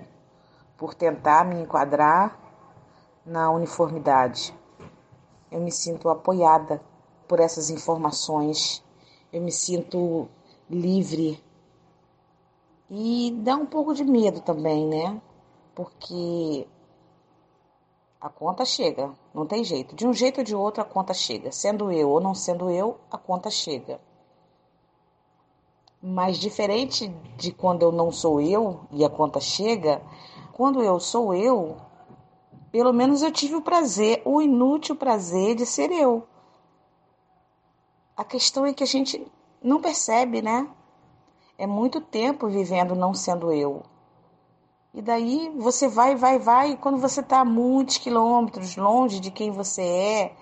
Speaker 4: por tentar me enquadrar na uniformidade. Eu me sinto apoiada por essas informações, eu me sinto livre e dá um pouco de medo também, né? Porque a conta chega, não tem jeito. De um jeito ou de outro, a conta chega. Sendo eu ou não sendo eu, a conta chega. Mas diferente de quando eu não sou eu e a conta chega, quando eu sou eu, pelo menos eu tive o prazer, o inútil prazer de ser eu. A questão é que a gente não percebe, né? É muito tempo vivendo não sendo eu. E daí você vai, vai, vai, e quando você está muitos quilômetros longe de quem você é,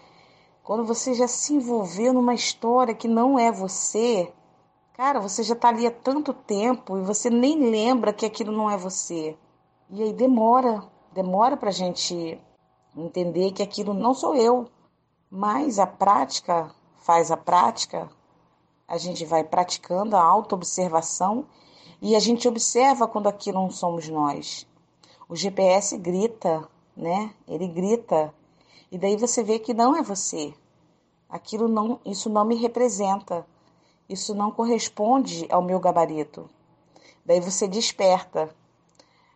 Speaker 4: quando você já se envolveu numa história que não é você, cara, você já está ali há tanto tempo e você nem lembra que aquilo não é você. E aí demora, demora para a gente entender que aquilo não sou eu. Mas a prática faz a prática, a gente vai praticando a autoobservação e a gente observa quando aquilo não somos nós. O GPS grita, né? Ele grita. E daí você vê que não é você. Aquilo não, isso não me representa. Isso não corresponde ao meu gabarito. Daí você desperta.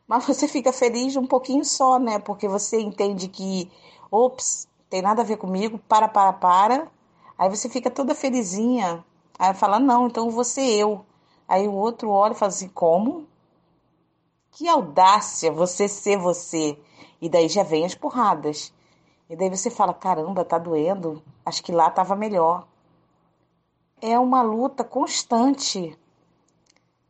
Speaker 4: Mas você fica feliz um pouquinho só, né? Porque você entende que, ops, tem nada a ver comigo, para, para, para. Aí você fica toda felizinha. Aí fala, não, então você eu. Aí o outro olha e fala assim, como? Que audácia você ser você. E daí já vem as porradas. E daí você fala, caramba, tá doendo. Acho que lá tava melhor. É uma luta constante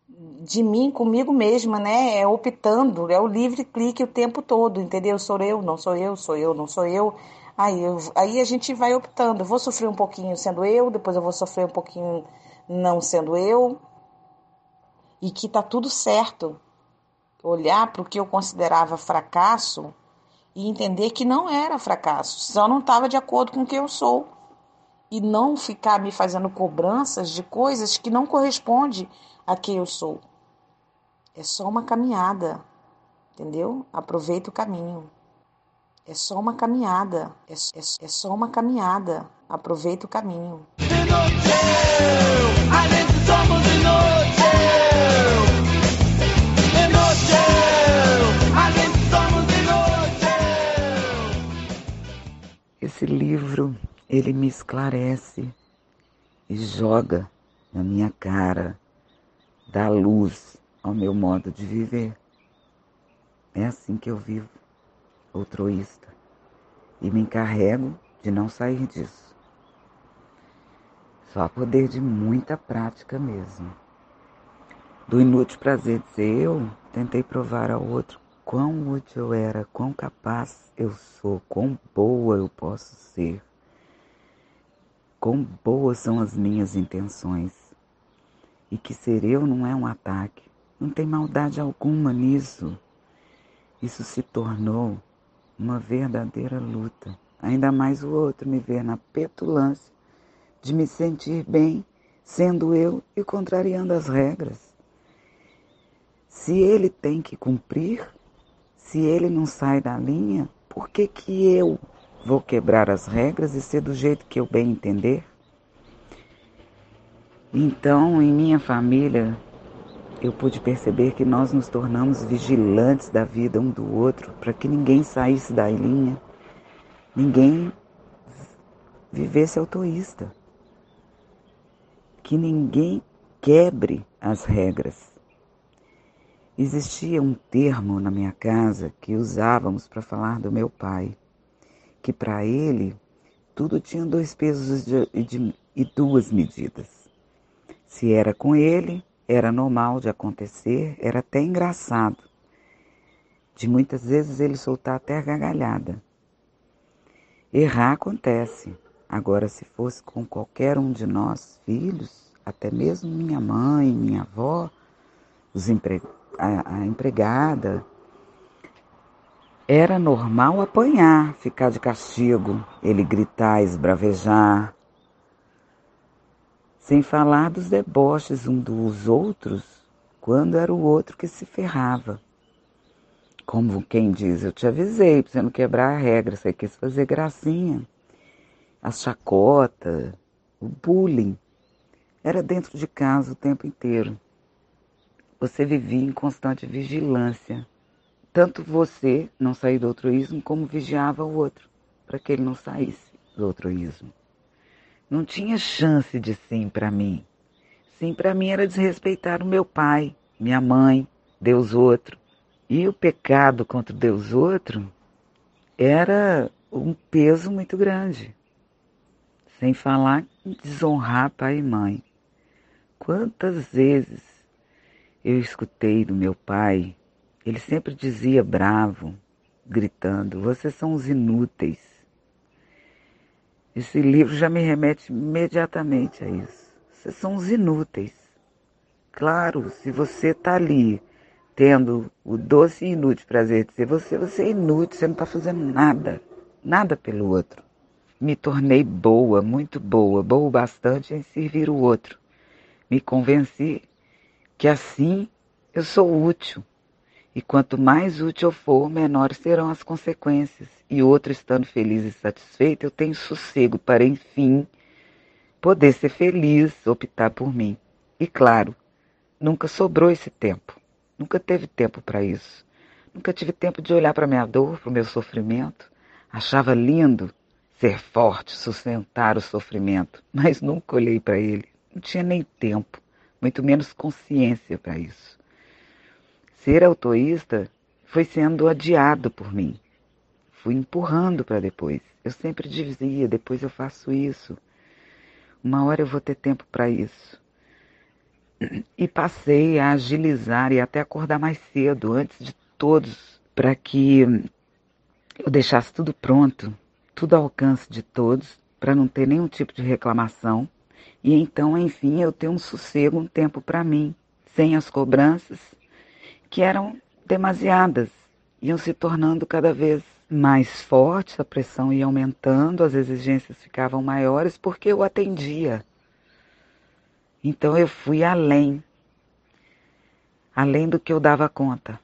Speaker 4: de mim comigo mesma, né? É optando, é o livre clique o tempo todo, entendeu? Sou eu, não sou eu, sou eu, não sou eu. Aí, eu, aí a gente vai optando. Eu vou sofrer um pouquinho sendo eu, depois eu vou sofrer um pouquinho não sendo eu. E que tá tudo certo. Olhar para o que eu considerava fracasso e entender que não era fracasso, só não estava de acordo com o que eu sou. E não ficar me fazendo cobranças de coisas que não correspondem a quem eu sou. É só uma caminhada, entendeu? Aproveita o caminho. É só uma caminhada, é, é, é só uma caminhada. Aproveita o caminho.
Speaker 5: Esse livro, ele me esclarece e joga na minha cara dá luz ao meu modo de viver. É assim que eu vivo, altruísta, e me encarrego de não sair disso. Só poder de muita prática mesmo. Do inútil prazer de ser eu, tentei provar ao outro quão útil eu era, quão capaz eu sou, quão boa eu posso ser, quão boas são as minhas intenções e que ser eu não é um ataque. Não tem maldade alguma nisso. Isso se tornou uma verdadeira luta. Ainda mais o outro me ver na petulância de me sentir bem sendo eu e contrariando as regras. Se ele tem que cumprir, se ele não sai da linha, por que, que eu vou quebrar as regras e ser do jeito que eu bem entender? Então, em minha família, eu pude perceber que nós nos tornamos vigilantes da vida um do outro para que ninguém saísse da linha, ninguém vivesse autoísta, que ninguém quebre as regras. Existia um termo na minha casa que usávamos para falar do meu pai, que para ele tudo tinha dois pesos e duas medidas. Se era com ele, era normal de acontecer, era até engraçado. De muitas vezes ele soltar até a gargalhada. Errar acontece. Agora, se fosse com qualquer um de nós, filhos, até mesmo minha mãe, minha avó, os empre... a, a empregada, era normal apanhar, ficar de castigo, ele gritar, esbravejar, sem falar dos deboches um dos outros, quando era o outro que se ferrava. Como quem diz, eu te avisei para você não quebrar a regra, você quis fazer gracinha. A chacota, o bullying, era dentro de casa o tempo inteiro. Você vivia em constante vigilância. Tanto você não sair do altruísmo, como vigiava o outro, para que ele não saísse do altruísmo. Não tinha chance de sim para mim. Sim para mim era desrespeitar o meu pai, minha mãe, Deus outro. E o pecado contra Deus outro era um peso muito grande. Sem falar em desonrar pai e mãe. Quantas vezes eu escutei do meu pai, ele sempre dizia bravo, gritando: Vocês são os inúteis. Esse livro já me remete imediatamente a isso. Vocês são os inúteis. Claro, se você está ali tendo o doce e inútil prazer de ser você, você é inútil, você não está fazendo nada, nada pelo outro. Me tornei boa, muito boa, boa bastante em servir o outro. Me convenci que assim eu sou útil. E quanto mais útil eu for, menores serão as consequências. E outro estando feliz e satisfeito, eu tenho sossego para, enfim, poder ser feliz, optar por mim. E claro, nunca sobrou esse tempo. Nunca teve tempo para isso. Nunca tive tempo de olhar para minha dor, para o meu sofrimento. Achava lindo ser forte, sustentar o sofrimento, mas nunca olhei para ele. Não tinha nem tempo, muito menos consciência para isso. Ser autoísta foi sendo adiado por mim. Fui empurrando para depois. Eu sempre dizia: depois eu faço isso. Uma hora eu vou ter tempo para isso. E passei a agilizar e até acordar mais cedo, antes de todos, para que eu deixasse tudo pronto, tudo ao alcance de todos, para não ter nenhum tipo de reclamação. E então, enfim, eu ter um sossego, um tempo para mim, sem as cobranças, que eram demasiadas, iam se tornando cada vez mais fortes, a pressão ia aumentando, as exigências ficavam maiores porque eu atendia. Então eu fui além, além do que eu dava conta.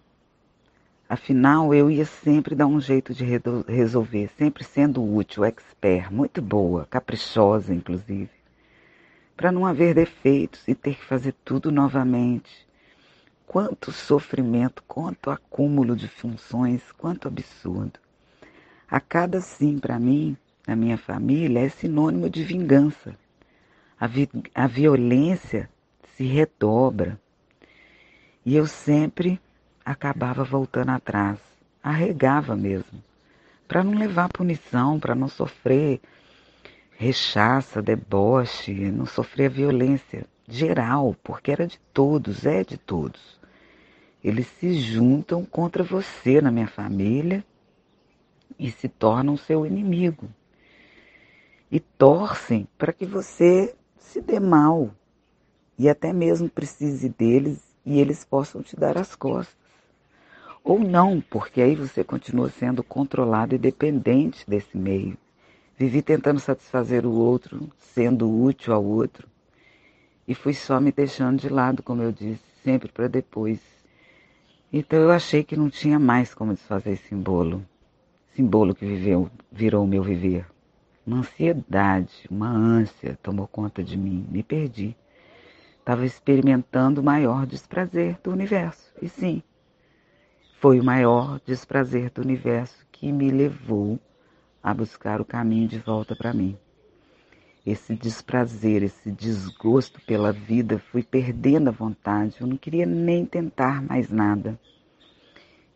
Speaker 5: Afinal, eu ia sempre dar um jeito de resolver, sempre sendo útil, expert, muito boa, caprichosa, inclusive, para não haver defeitos e ter que fazer tudo novamente. Quanto sofrimento, quanto acúmulo de funções, quanto absurdo. A cada sim para mim, na minha família, é sinônimo de vingança. A, vi a violência se redobra. E eu sempre acabava voltando atrás, arregava mesmo, para não levar punição, para não sofrer rechaça, deboche, não sofrer violência geral, porque era de todos, é de todos. Eles se juntam contra você na minha família e se tornam seu inimigo. E torcem para que você se dê mal e até mesmo precise deles e eles possam te dar as costas. Ou não, porque aí você continua sendo controlado e dependente desse meio. Vivi tentando satisfazer o outro, sendo útil ao outro. E fui só me deixando de lado, como eu disse, sempre para depois. Então eu achei que não tinha mais como desfazer esse simbolo. Simbolo que viveu, virou o meu viver. Uma ansiedade, uma ânsia tomou conta de mim. Me perdi. Estava experimentando o maior desprazer do universo. E sim, foi o maior desprazer do universo que me levou a buscar o caminho de volta para mim. Esse desprazer, esse desgosto pela vida, fui perdendo a vontade. Eu não queria nem tentar mais nada.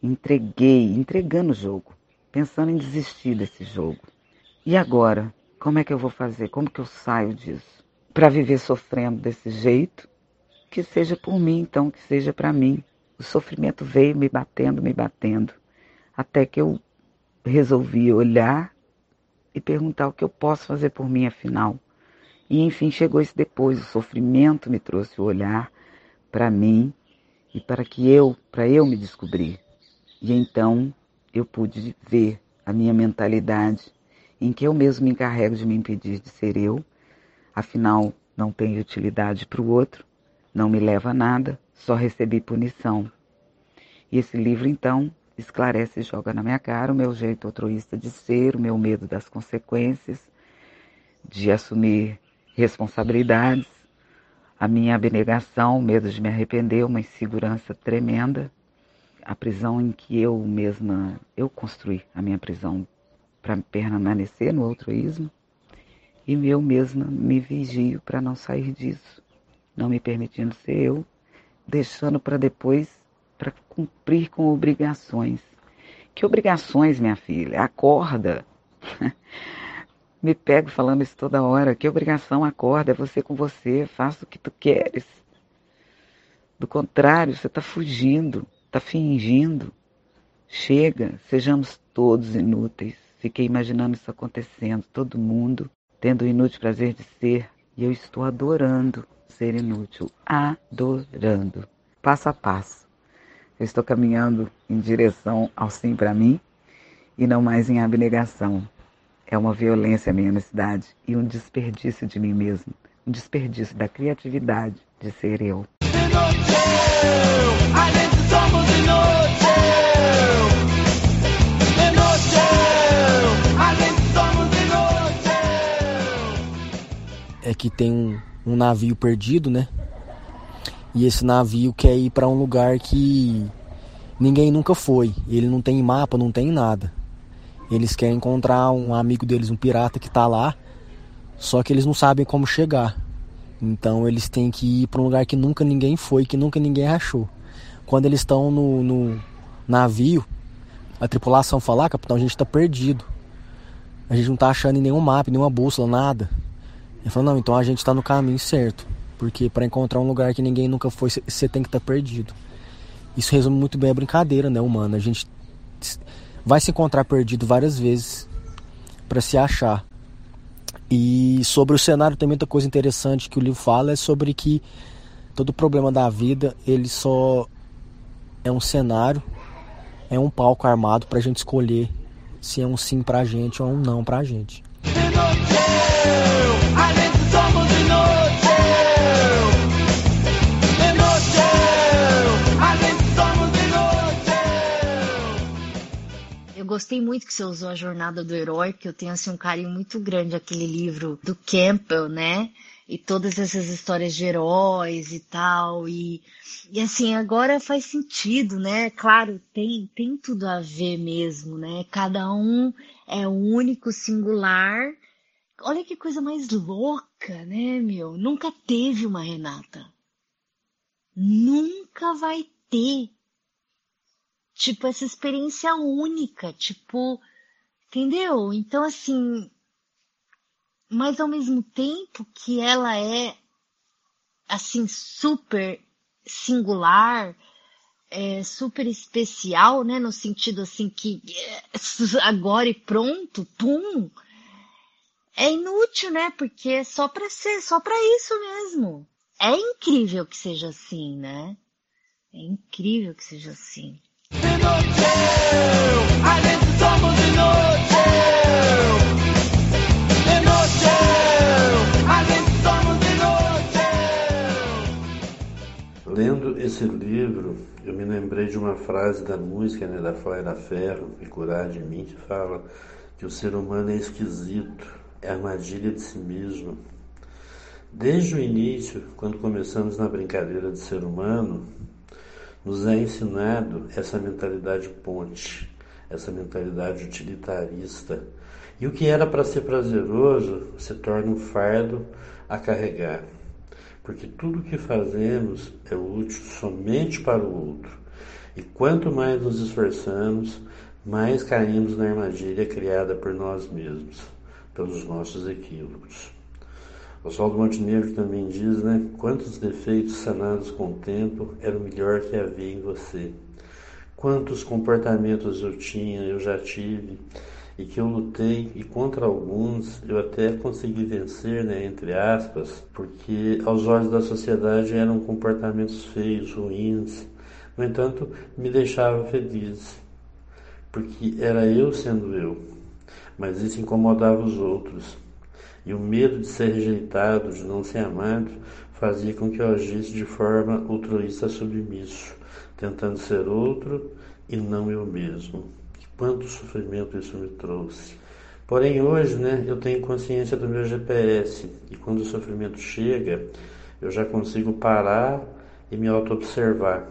Speaker 5: Entreguei, entregando o jogo, pensando em desistir desse jogo. E agora? Como é que eu vou fazer? Como que eu saio disso? Para viver sofrendo desse jeito? Que seja por mim, então, que seja para mim. O sofrimento veio me batendo, me batendo, até que eu resolvi olhar e perguntar o que eu posso fazer por mim afinal. E enfim chegou esse depois, o sofrimento me trouxe o olhar para mim e para que eu, para eu me descobrir. E então eu pude ver a minha mentalidade em que eu mesmo me encarrego de me impedir de ser eu, afinal não tenho utilidade para o outro, não me leva a nada, só recebi punição. E esse livro, então, esclarece e joga na minha cara. O meu jeito altruísta de ser, o meu medo das consequências, de assumir responsabilidades, a minha abnegação, o medo de me arrepender, uma insegurança tremenda, a prisão em que eu mesma, eu construí a minha prisão para permanecer no altruísmo, e eu mesma me vigio para não sair disso, não me permitindo ser eu, deixando para depois para cumprir com obrigações. Que obrigações, minha filha? Acorda. Me pego falando isso toda hora. Que obrigação, acorda, é você com você, faça o que tu queres. Do contrário, você está fugindo, está fingindo. Chega, sejamos todos inúteis. Fiquei imaginando isso acontecendo, todo mundo tendo o inútil prazer de ser, e eu estou adorando ser inútil, adorando, passo a passo. Eu estou caminhando em direção ao sim para mim e não mais em abnegação. É uma violência a minha necessidade e um desperdício de mim mesmo, um desperdício da criatividade de ser eu.
Speaker 6: É que tem um, um navio perdido, né? E esse navio quer ir para um lugar que ninguém nunca foi. Ele não tem mapa, não tem nada. Eles querem encontrar um amigo deles, um pirata que está lá, só que eles não sabem como chegar. Então eles têm que ir para um lugar que nunca ninguém foi, que nunca ninguém achou. Quando eles estão no, no navio, a tripulação fala: ah, capitão, a gente está perdido. A gente não está achando nenhum mapa, nenhuma bússola, nada. Ele falou: não, então a gente está no caminho certo. Porque para encontrar um lugar que ninguém nunca foi, você tem que estar tá perdido. Isso resume muito bem a brincadeira né, humana. A gente vai se encontrar perdido várias vezes para se achar. E sobre o cenário tem muita coisa interessante que o livro fala é sobre que todo problema da vida ele só é um cenário, é um palco armado para a gente escolher se é um sim para a gente ou um não para a gente.
Speaker 7: Gostei muito que você usou a jornada do herói, porque eu tenho assim um carinho muito grande aquele livro do Campbell, né? E todas essas histórias de heróis e tal. E, e assim, agora faz sentido, né? Claro, tem, tem tudo a ver mesmo, né? Cada um é único, singular. Olha que coisa mais louca, né, meu? Nunca teve uma Renata. Nunca vai ter tipo, essa experiência única, tipo, entendeu? Então, assim, mas ao mesmo tempo que ela é, assim, super singular, é, super especial, né? No sentido, assim, que agora e pronto, pum, é inútil, né? Porque é só para ser, só para isso mesmo. É incrível que seja assim, né? É incrível que seja assim.
Speaker 8: Lendo esse livro, eu me lembrei de uma frase da música né, da Ferro, e Curar de Mim, que fala que o ser humano é esquisito, é armadilha de si mesmo. Desde o início, quando começamos na brincadeira de ser humano, nos é ensinado essa mentalidade ponte, essa mentalidade utilitarista. E o que era para ser prazeroso se torna um fardo a carregar. Porque tudo que fazemos é útil somente para o outro. E quanto mais nos esforçamos, mais caímos na armadilha criada por nós mesmos, pelos nossos equívocos. Oswaldo Montenegro também diz, né? Quantos defeitos sanados com o tempo era o melhor que havia em você. Quantos comportamentos eu tinha, eu já tive, e que eu lutei, e contra alguns eu até consegui vencer, né, entre aspas, porque aos olhos da sociedade eram comportamentos feios, ruins. No entanto, me deixava feliz, porque era eu sendo eu, mas isso incomodava os outros e o medo de ser rejeitado, de não ser amado, fazia com que eu agisse de forma altruísta submisso, tentando ser outro e não eu mesmo. E quanto sofrimento isso me trouxe. Porém, hoje, né, eu tenho consciência do meu GPS e quando o sofrimento chega, eu já consigo parar e me auto-observar.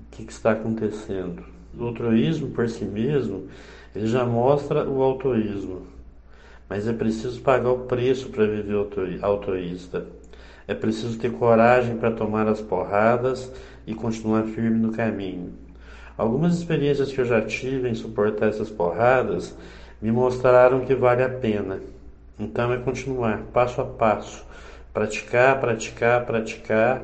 Speaker 8: O que, que está acontecendo? O altruísmo por si mesmo, ele já mostra o altruísmo mas é preciso pagar o preço para viver altruísta. É preciso ter coragem para tomar as porradas e continuar firme no caminho. Algumas experiências que eu já tive em suportar essas porradas me mostraram que vale a pena. Então é continuar passo a passo, praticar, praticar, praticar.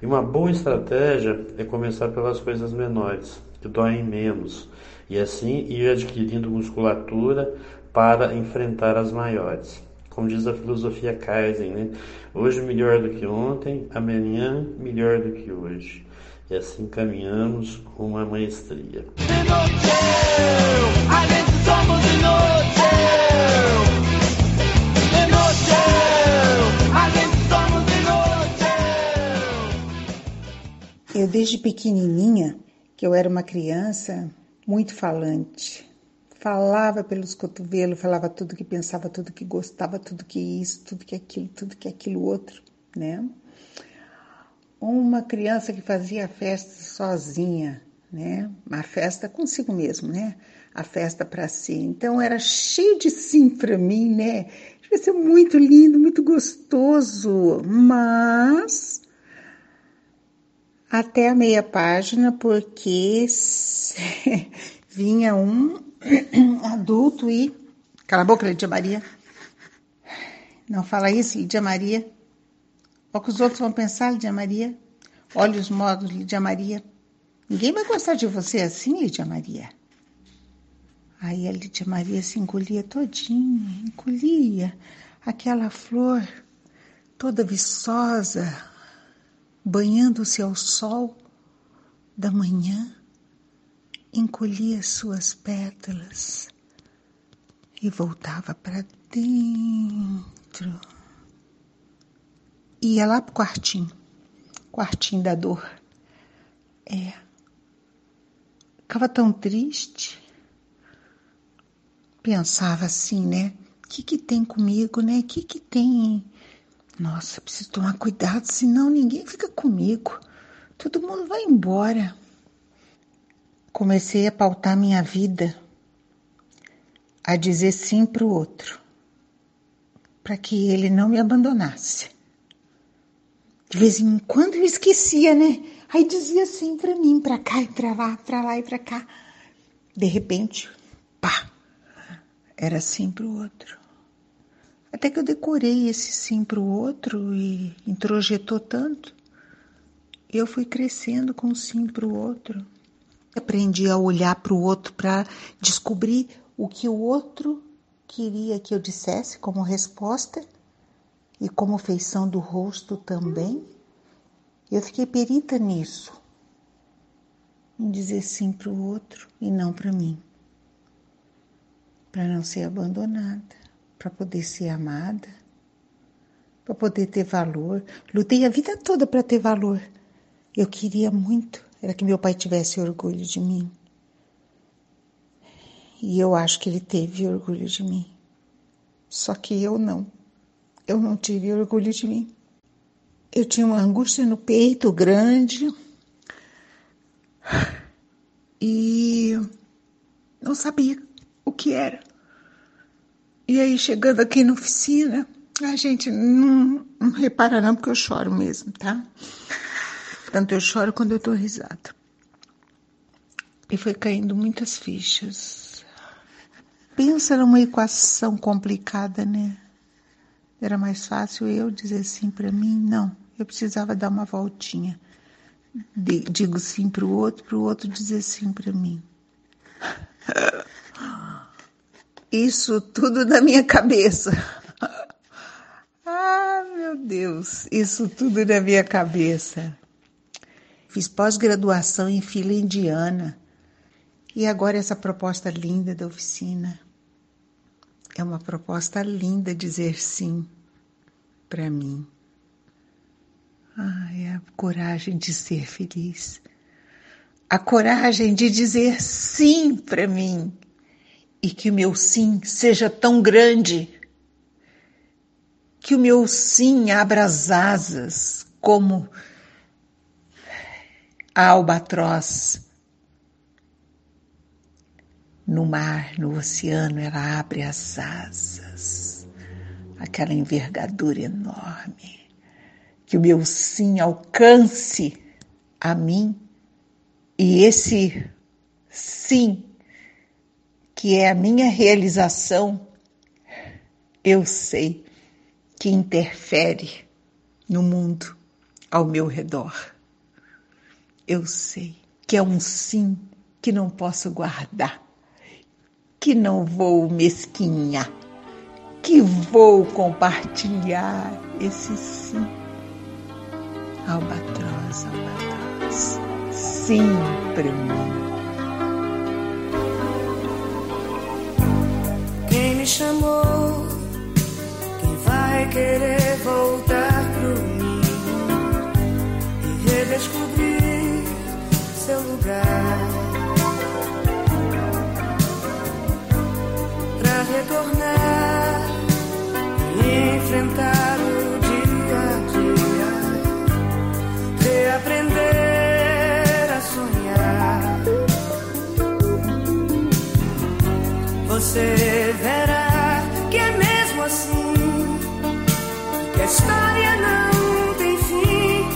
Speaker 8: E uma boa estratégia é começar pelas coisas menores, que doem menos, e assim ir adquirindo musculatura para enfrentar as maiores. Como diz a filosofia Kaizen, né? Hoje melhor do que ontem, amanhã melhor do que hoje. E assim caminhamos com uma maestria.
Speaker 9: Eu desde pequenininha, que eu era uma criança muito falante, falava pelos cotovelos, falava tudo que pensava, tudo que gostava, tudo que isso, tudo que aquilo, tudo que aquilo outro, né? Uma criança que fazia festa sozinha, né? Uma festa consigo mesmo, né? A festa para si. Então era cheio de sim para mim, né? Vai ser muito lindo, muito gostoso, mas até a meia página, porque vinha um adulto e. Cala a boca, Lídia Maria. Não fala isso, Lídia Maria. O que os outros vão pensar, Lídia Maria? Olha os modos, Lídia Maria. Ninguém vai gostar de você assim, Lídia Maria. Aí a Lídia Maria se engolia todinha, encolhia aquela flor toda viçosa, banhando-se ao sol da manhã, encolhia suas pétalas e voltava para dentro. Ia lá pro quartinho, quartinho da dor. É, Ficava tão triste. Pensava assim, né? O que, que tem comigo, né? O que, que tem? Nossa, preciso tomar cuidado, senão ninguém fica comigo. Todo mundo vai embora. Comecei a pautar minha vida, a dizer sim para o outro, para que ele não me abandonasse. De vez em quando eu esquecia, né? Aí dizia assim para mim, para cá e para lá, para lá e para cá. De repente, pá, era sim para o outro. Até que eu decorei esse sim para o outro e introjetou tanto. Eu fui crescendo com sim para o outro. Aprendi a olhar para o outro para descobrir o que o outro queria que eu dissesse como resposta e como feição do rosto também. Eu fiquei perita nisso, em dizer sim para o outro e não para mim, para não ser abandonada, para poder ser amada, para poder ter valor. Lutei a vida toda para ter valor. Eu queria muito, era que meu pai tivesse orgulho de mim. E eu acho que ele teve orgulho de mim. Só que eu não. Eu não tive orgulho de mim. Eu tinha uma angústia no peito grande e não sabia o que era. E aí, chegando aqui na oficina, a gente não, não repara não, porque eu choro mesmo, tá? Tanto eu choro quando eu dou risada. E foi caindo muitas fichas. Pensa numa equação complicada, né? Era mais fácil eu dizer sim para mim, não. Eu precisava dar uma voltinha. Digo sim para o outro, para o outro dizer sim para mim. Isso tudo na minha cabeça. Ah, meu Deus, isso tudo na minha cabeça. Fiz pós-graduação em fila indiana. E agora essa proposta linda da oficina. É uma proposta linda dizer sim para mim. Ai, a coragem de ser feliz. A coragem de dizer sim para mim. E que o meu sim seja tão grande. Que o meu sim abra as asas como albatroz. No mar, no oceano, ela abre as asas, aquela envergadura enorme que o meu sim alcance a mim e esse sim, que é a minha realização, eu sei que interfere no mundo ao meu redor. Eu sei que é um sim que não posso guardar, que não vou mesquinhar, que vou compartilhar esse sim albatroz, albatroz, sim para mim.
Speaker 10: Quem me chamou? Quem vai querer voltar contornar e enfrentar o dia a dia, reaprender a sonhar. Você verá que é mesmo assim, que a história não tem fim,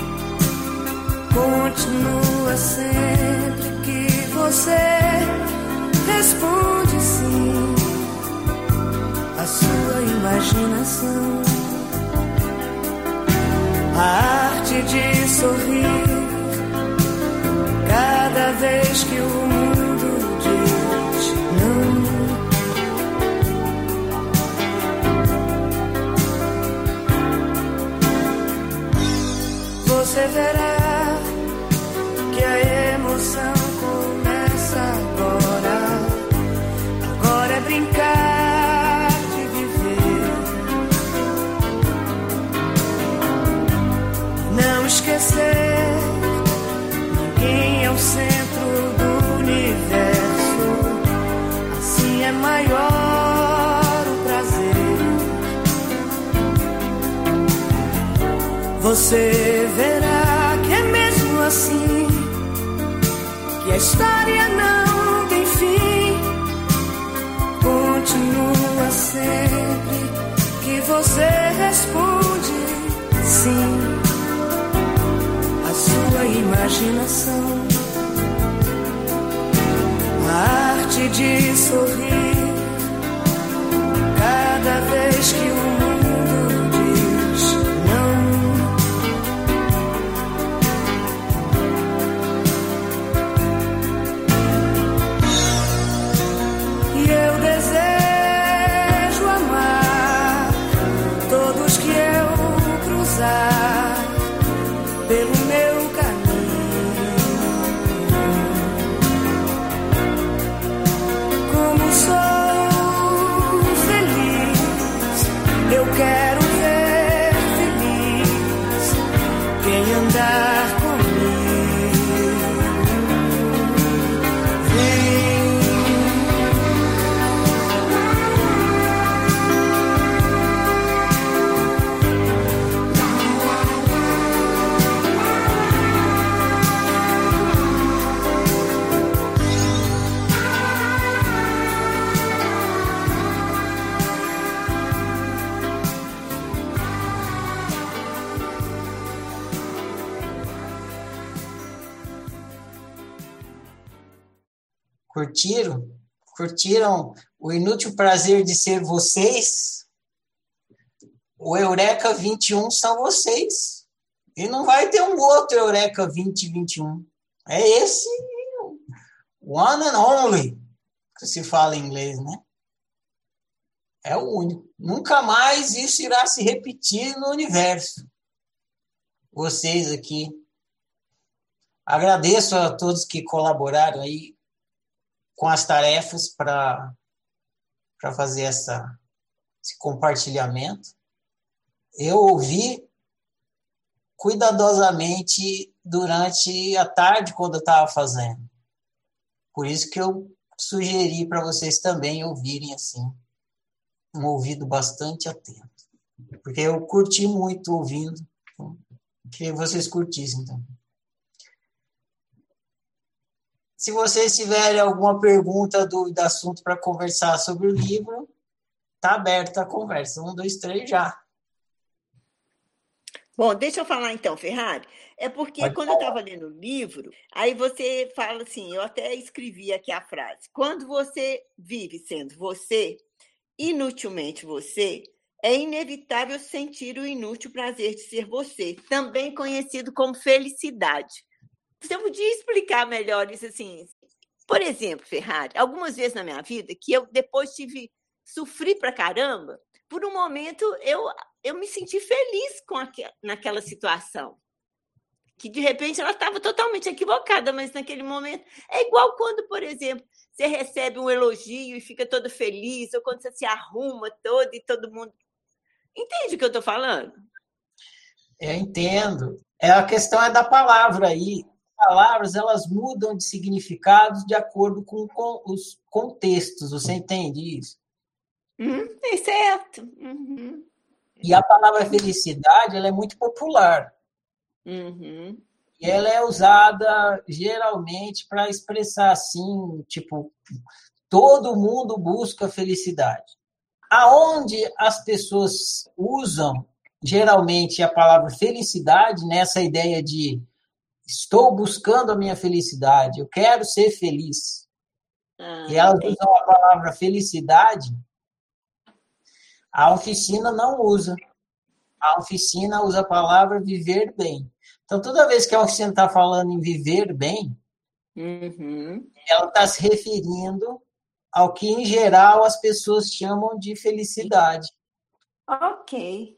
Speaker 10: continua sempre que você responde sua imaginação. A arte de sorrir cada vez que o mundo diz não. Você verá Você verá que é mesmo assim que a história não tem fim. Continua sempre que você responde sim a sua imaginação. A arte de sorrir
Speaker 1: Curtiram? Curtiram o inútil prazer de ser vocês? O Eureka 21 são vocês. E não vai ter um outro Eureka 2021. É esse one and only, que se fala em inglês, né? É o único. Nunca mais isso irá se repetir no universo. Vocês aqui. Agradeço a todos que colaboraram aí com as tarefas para fazer essa, esse compartilhamento. Eu ouvi cuidadosamente durante a tarde, quando eu estava fazendo. Por isso que eu sugeri para vocês também ouvirem assim, um ouvido bastante atento. Porque eu curti muito ouvindo, que vocês curtissem também. Se vocês tiverem alguma pergunta, dúvida, assunto para conversar sobre o livro, tá aberta a conversa. Um, dois, três, já.
Speaker 11: Bom, deixa eu falar então, Ferrari. É porque
Speaker 1: Pode
Speaker 11: quando eu estava lendo o livro, aí você fala assim, eu até escrevi aqui a frase: quando você vive sendo você, inutilmente você, é inevitável sentir o inútil prazer de ser você, também conhecido como felicidade. Você podia explicar melhor isso assim? Por exemplo, Ferrari, algumas vezes na minha vida que eu depois tive sofri pra caramba, por um momento eu eu me senti feliz com aque, naquela situação. Que de repente ela estava totalmente equivocada, mas naquele momento é igual quando, por exemplo, você recebe um elogio e fica todo feliz, ou quando você se arruma todo e todo mundo. Entende o que eu estou falando?
Speaker 1: Eu entendo. É, a questão é da palavra aí. Palavras elas mudam de significados de acordo com, com os contextos. Você entende isso?
Speaker 11: Uhum, é certo. Uhum.
Speaker 1: E a palavra felicidade ela é muito popular.
Speaker 11: Uhum.
Speaker 1: E ela é usada geralmente para expressar assim, tipo, todo mundo busca felicidade. Aonde as pessoas usam geralmente a palavra felicidade nessa ideia de estou buscando a minha felicidade, eu quero ser feliz.
Speaker 11: Ah,
Speaker 1: e elas
Speaker 11: entendi.
Speaker 1: usam a palavra felicidade, a oficina não usa. A oficina usa a palavra viver bem. Então, toda vez que a oficina está falando em viver bem,
Speaker 11: Uhum.
Speaker 1: ela está se referindo ao que, em geral, as pessoas chamam de felicidade.
Speaker 11: Ok.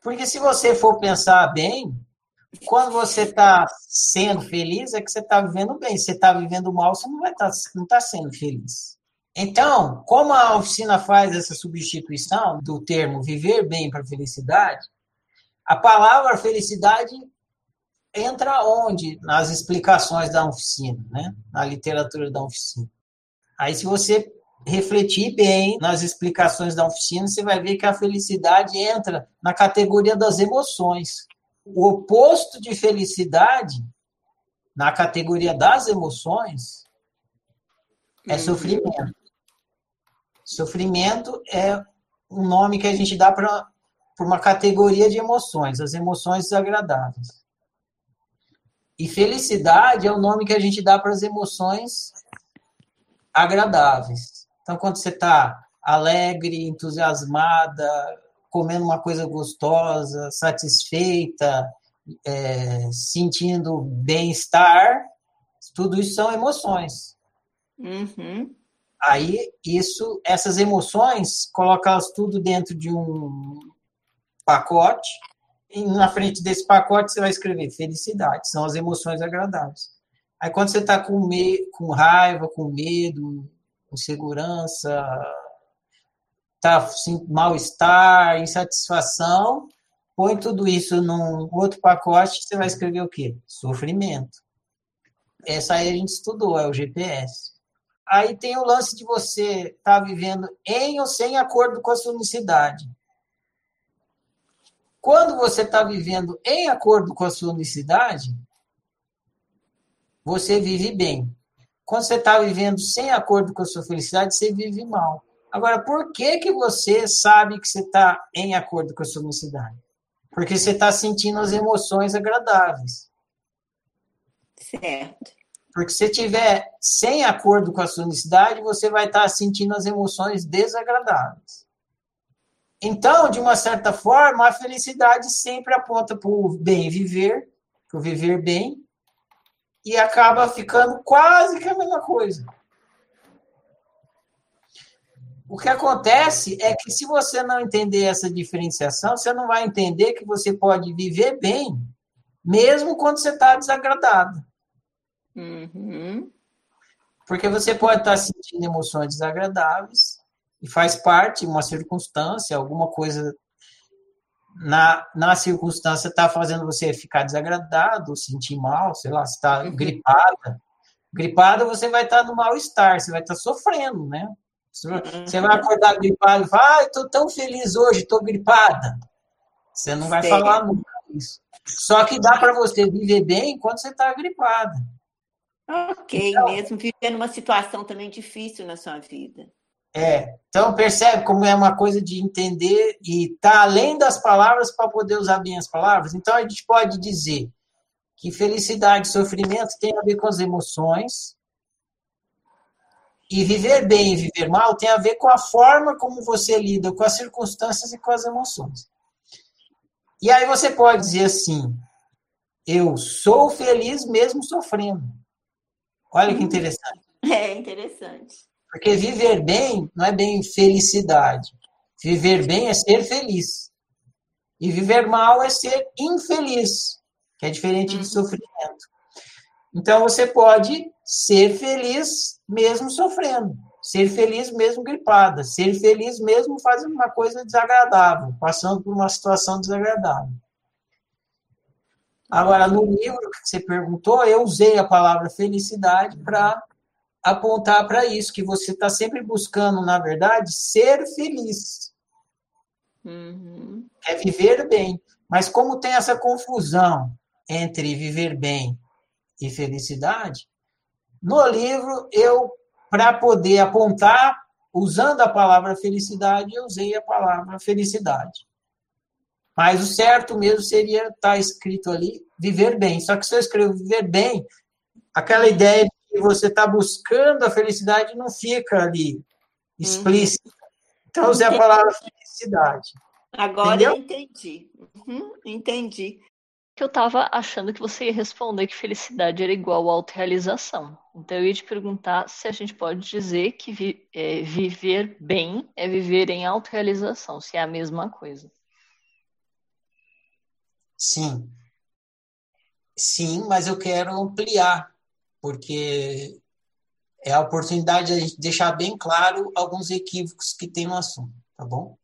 Speaker 1: Porque se você for pensar bem, quando você está sendo feliz, é que você está vivendo bem. Se você está vivendo mal, você não estar não tá sendo feliz. Então, como a oficina faz essa substituição do termo viver bem para felicidade, a palavra felicidade entra onde? Nas explicações da oficina, né? na literatura da oficina. Aí, se você refletir bem nas explicações da oficina, você vai ver que a felicidade entra na categoria das emoções. O oposto de felicidade, na categoria das emoções, é
Speaker 11: Uhum.
Speaker 1: sofrimento. Sofrimento é um nome que a gente dá para uma categoria de emoções, as emoções desagradáveis. E felicidade é o nome que a gente dá para as emoções agradáveis. Então, quando você está alegre, entusiasmada, comendo uma coisa gostosa, satisfeita, é, sentindo bem-estar, tudo isso são emoções.
Speaker 11: Uhum.
Speaker 1: Aí, isso, essas emoções, colocá-las tudo dentro de um pacote, e na frente desse pacote você vai escrever felicidade, são as emoções agradáveis. Aí, quando você está com, me com raiva, com medo, insegurança, tá mal-estar, insatisfação, põe tudo isso num outro pacote, você vai escrever o quê? Sofrimento. Essa aí a gente estudou, é o GPS. Aí tem o lance de você estar tá vivendo em ou sem acordo com a sua unicidade. Quando você está vivendo em acordo com a sua unicidade, você vive bem. Quando você está vivendo sem acordo com a sua felicidade, você vive mal. Agora, por que, que você sabe que você está em acordo com a sua unicidade? Porque você está sentindo as emoções agradáveis.
Speaker 11: Certo.
Speaker 1: Porque se tiver sem acordo com a sua unicidade, você vai estar sentindo as emoções desagradáveis. Então, de uma certa forma, a felicidade sempre aponta para o bem viver, para o viver bem, e acaba ficando quase que a mesma coisa. O que acontece é que se você não entender essa diferenciação, você não vai entender que você pode viver bem, mesmo quando você está desagradado.
Speaker 11: Uhum.
Speaker 1: Porque você pode estar sentindo emoções desagradáveis e faz parte uma circunstância, alguma coisa na, na circunstância está fazendo você ficar desagradado, sentir mal, sei lá, está
Speaker 11: Uhum.
Speaker 1: gripada. Gripada, você vai estar no mal-estar, você vai estar sofrendo, né? Você você vai acordar gripado e falar, ah, estou tão feliz hoje, estou gripada. Você não vai
Speaker 11: Sei.
Speaker 1: falar nunca isso. Só que dá para você viver bem quando você está gripada.
Speaker 11: Ok,
Speaker 1: Então-
Speaker 11: mesmo vivendo uma situação também difícil na sua vida.
Speaker 1: É, então percebe como é uma coisa de entender e tá além das palavras para poder usar bem as palavras. Então a gente pode dizer que felicidade e sofrimento tem a ver com as emoções e viver bem e viver mal tem a ver com a forma como você lida com as circunstâncias e com as emoções. E aí você pode dizer assim: eu sou feliz mesmo sofrendo. Olha que interessante.
Speaker 11: É interessante.
Speaker 1: Porque viver bem não é bem felicidade. Viver bem é ser feliz. E viver mal é ser infeliz, que é diferente de sofrimento. Então você pode ser feliz mesmo sofrendo, ser feliz mesmo gripada, ser feliz mesmo fazendo uma coisa desagradável, passando por uma situação desagradável. Agora, no livro que você perguntou, eu usei a palavra felicidade para apontar para isso, que você está sempre buscando, na verdade, ser feliz,
Speaker 11: Uhum.
Speaker 1: é viver bem. Mas como tem essa confusão entre viver bem e felicidade, no livro eu para poder apontar, usando a palavra felicidade, eu usei a palavra felicidade. Mas o certo mesmo seria estar tá escrito ali viver bem. Só que se eu escrevo viver bem, aquela ideia de que você está buscando a felicidade não fica ali explícita. Então, usei a palavra felicidade.
Speaker 11: Agora eu entendi. Uhum, entendi.
Speaker 12: Que eu estava achando que você ia responder que felicidade era igual a autorrealização. Então eu ia te perguntar se a gente pode dizer que vi- é, viver bem é viver em autorrealização, se é a mesma coisa.
Speaker 1: Sim. Sim, mas eu quero ampliar, porque é a oportunidade de a gente deixar bem claro alguns equívocos que tem no assunto, tá bom?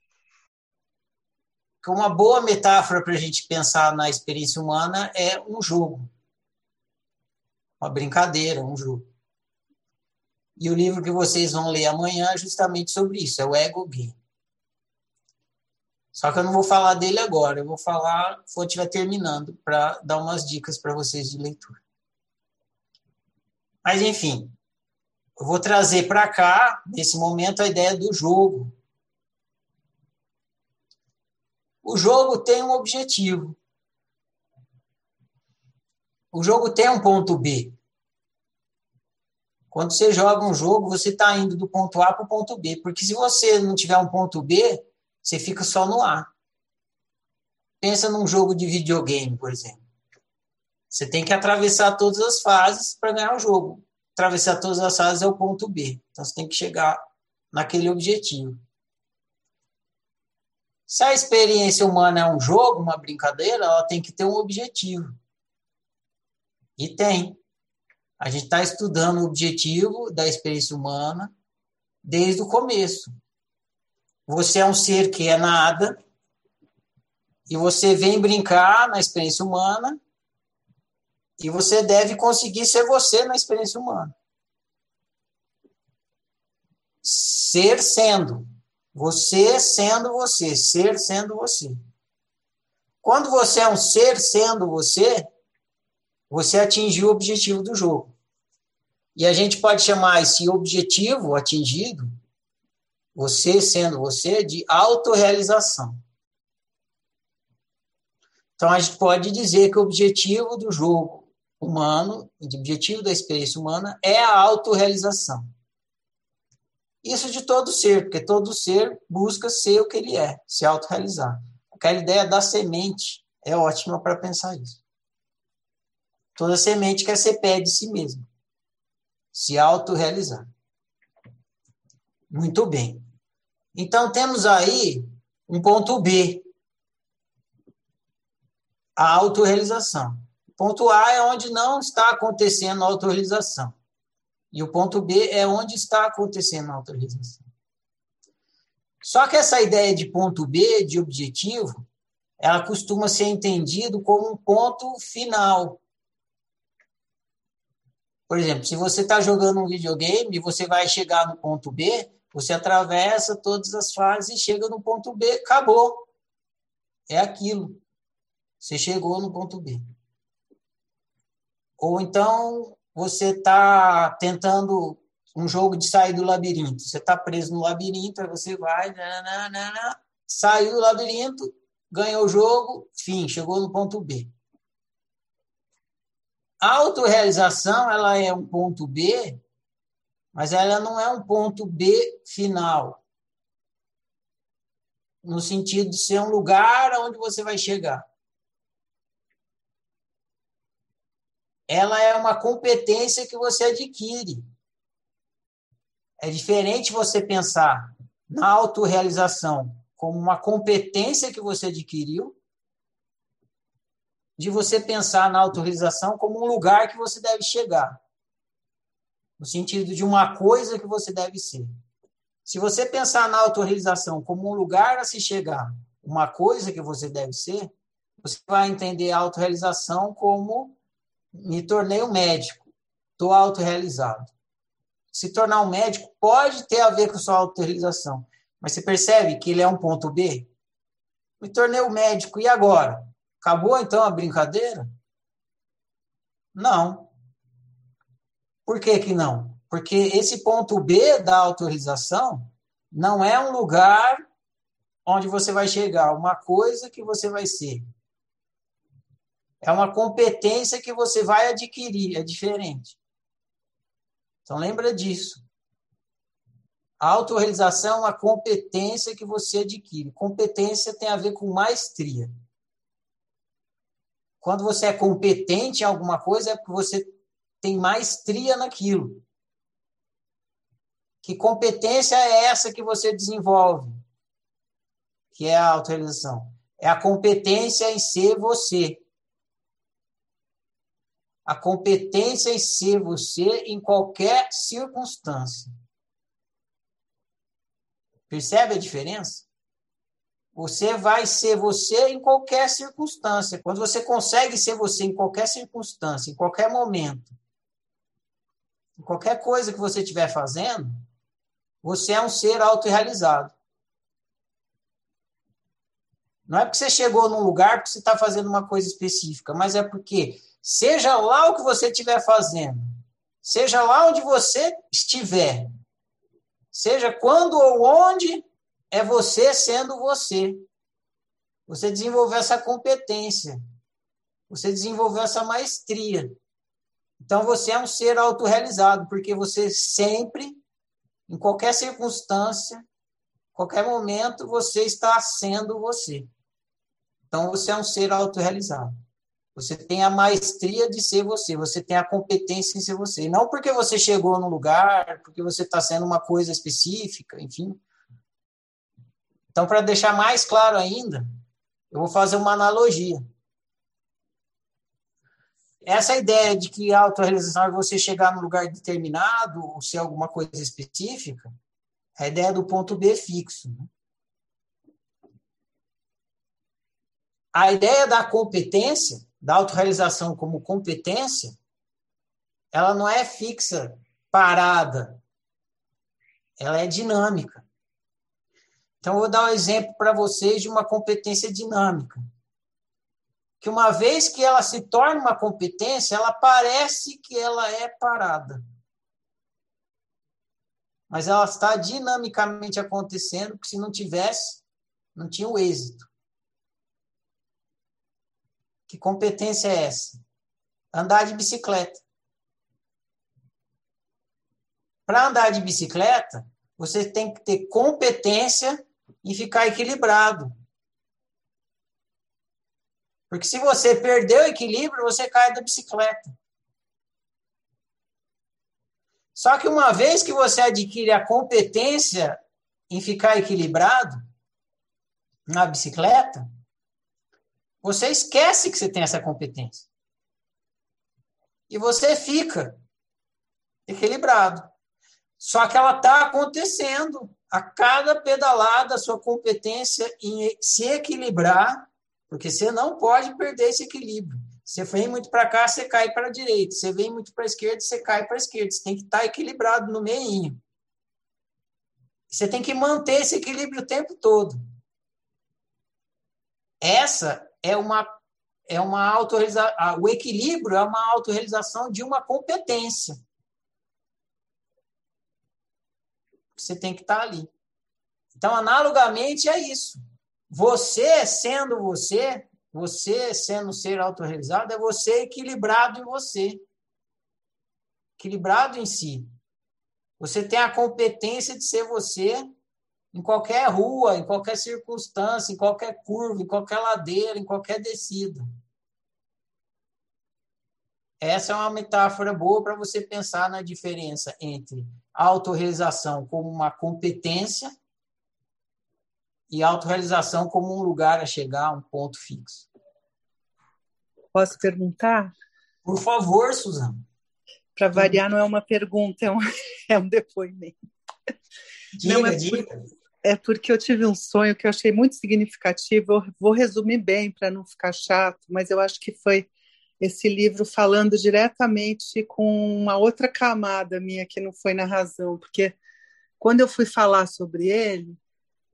Speaker 1: Que uma boa metáfora para a gente pensar na experiência humana é um jogo, uma brincadeira, um jogo. E o livro que vocês vão ler amanhã é justamente sobre isso, é o Ego Game. Só que eu não vou falar dele agora, eu vou falar quando estiver terminando, para dar umas dicas para vocês de leitura. Mas, enfim, eu vou trazer para cá, nesse momento, a ideia do jogo. O jogo tem um objetivo. O jogo tem um ponto B. Quando você joga um jogo, você está indo do ponto A para o ponto B. Porque se você não tiver um ponto B, você fica só no A. Pensa num jogo de videogame, por exemplo. Você tem que atravessar todas as fases para ganhar o jogo. Atravessar todas as fases é o ponto B. Então você tem que chegar naquele objetivo. Se a experiência humana é um jogo, uma brincadeira, ela tem que ter um objetivo. E tem. A gente está estudando o objetivo da experiência humana desde o começo. Você é um ser que é nada, e você vem brincar na experiência humana, e você deve conseguir ser você na experiência humana. Ser sendo. Você sendo você. Ser sendo você. Quando você é um ser sendo você, você atingiu o objetivo do jogo. E a gente pode chamar esse objetivo atingido, você sendo você, de autorrealização. Então a gente pode dizer que o objetivo do jogo humano, o objetivo da experiência humana é a autorrealização. Isso de todo ser, porque todo ser busca ser o que ele é, se autorrealizar. Aquela ideia da semente é ótima para pensar isso. Toda semente quer ser pé de si mesmo, se autorrealizar. Muito bem. Então temos aí um ponto B, a autorrealização. Ponto A é onde não está acontecendo a autorrealização. E o ponto B é onde está acontecendo a autorrealização. Só que essa ideia de ponto B, de objetivo, ela costuma ser entendido como um ponto final. Por exemplo, se você está jogando um videogame e você vai chegar no ponto B, você atravessa todas as fases e chega no ponto B, acabou. É aquilo. Você chegou no ponto B. Ou então você está tentando um jogo de sair do labirinto. Você está preso no labirinto, aí você vai, nananana, saiu do labirinto, ganhou o jogo, fim, chegou no ponto B. A autorrealização, ela é um ponto B, mas ela não é um ponto B final. No sentido de ser um lugar onde você vai chegar. Ela é uma competência que você adquire. É diferente você pensar na autorrealização como uma competência que você adquiriu, de você pensar na autorrealização como um lugar que você deve chegar. No sentido de uma coisa que você deve ser. Se você pensar na autorrealização como um lugar a se chegar, uma coisa que você deve ser, você vai entender a autorrealização como me tornei um médico, estou autorrealizado. Se tornar um médico pode ter a ver com sua autorrealização, mas você percebe que ele é um ponto B? Me tornei um médico, e agora? Acabou então a brincadeira? Não. Por que que não? Porque esse ponto B da autorização não é um lugar onde você vai chegar, uma coisa que você vai ser. É uma competência que você vai adquirir, é diferente. Então lembra disso. A autorrealização é uma competência que você adquire. Competência tem a ver com maestria. Quando você é competente em alguma coisa, é porque você tem maestria naquilo. Que competência é essa que você desenvolve? Que é a autorização. É a competência em ser você. A competência em ser você em qualquer circunstância. Percebe a diferença? Você vai ser você em qualquer circunstância. Quando você consegue ser você em qualquer circunstância, em qualquer momento, em qualquer coisa que você estiver fazendo, você é um ser autorrealizado. Não é porque você chegou num lugar porque você está fazendo uma coisa específica, mas é porque, seja lá o que você estiver fazendo, seja lá onde você estiver, seja quando ou onde, é você sendo você. Você desenvolveu essa competência. Você desenvolveu essa maestria. Então você é um ser autorrealizado, porque você sempre em qualquer circunstância, qualquer momento, você está sendo você. Então, você é um ser autorrealizado. Você tem a maestria de ser você, você tem a competência em ser você. Não porque você chegou no lugar, porque você está sendo uma coisa específica, enfim. Então, para deixar mais claro ainda, eu vou fazer uma analogia. Essa ideia de que a autorrealização é você chegar num lugar determinado ou ser alguma coisa específica, é a ideia do ponto B fixo. Né? A ideia da competência, da autorrealização como competência, ela não é fixa, parada. Ela é dinâmica. Então, eu vou dar um exemplo para vocês de uma competência dinâmica que uma vez que ela se torna uma competência, ela parece que ela é parada. Mas ela está dinamicamente acontecendo, porque se não tivesse, não tinha o êxito. Que competência é essa? Andar de bicicleta. Para andar de bicicleta, você tem que ter competência em ficar equilibrado. Porque se você perder o equilíbrio, você cai da bicicleta. Só que uma vez que você adquire a competência em ficar equilibrado na bicicleta, você esquece que você tem essa competência. E você fica equilibrado. Só que ela está acontecendo. A cada pedalada, a sua competência em se equilibrar porque você não pode perder esse equilíbrio. Você vem muito para cá, você cai para a direita. Você vem muito para a esquerda, você cai para a esquerda. Você tem que estar tá equilibrado no meio. Você tem que manter esse equilíbrio o tempo todo. Essa é uma é uma autorrealização. O equilíbrio é uma autorrealização de uma competência. Você tem que estar tá ali. Então, analogamente, é isso. Você sendo você, você sendo ser autorrealizado, é você equilibrado em você. Equilibrado em si. Você tem a competência de ser você em qualquer rua, em qualquer circunstância, em qualquer curva, em qualquer ladeira, em qualquer descida. Essa é uma metáfora boa para você pensar na diferença entre autorrealização como uma competência e autorrealização como um lugar a chegar a um ponto fixo.
Speaker 13: Posso perguntar?
Speaker 1: Por favor, Suzana.
Speaker 13: Para variar, não é uma pergunta, é um, é um depoimento.
Speaker 1: Diga, não, é, diga. Por,
Speaker 13: é porque eu tive um sonho que eu achei muito significativo. Eu vou resumir bem para não ficar chato, mas eu acho que foi esse livro falando diretamente com uma outra camada minha que não foi na razão, porque quando eu fui falar sobre ele,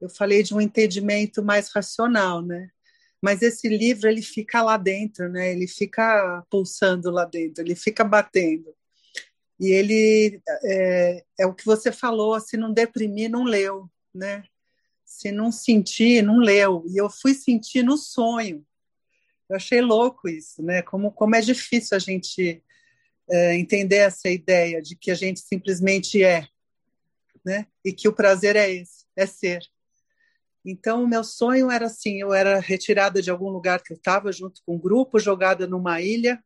Speaker 13: eu falei de um entendimento mais racional, né? Mas esse livro ele fica lá dentro, né? Ele fica pulsando lá dentro, ele fica batendo. E ele é, é o que você falou, se não deprimir, não leu, né? Se não sentir, não leu. E eu fui sentir no sonho. Eu achei louco isso, né? Como, como é difícil a gente é, entender essa ideia de que a gente simplesmente é, né? E que o prazer é esse, é ser. Então, o meu sonho era assim: eu era retirada de algum lugar que eu estava, junto com um grupo, jogada numa ilha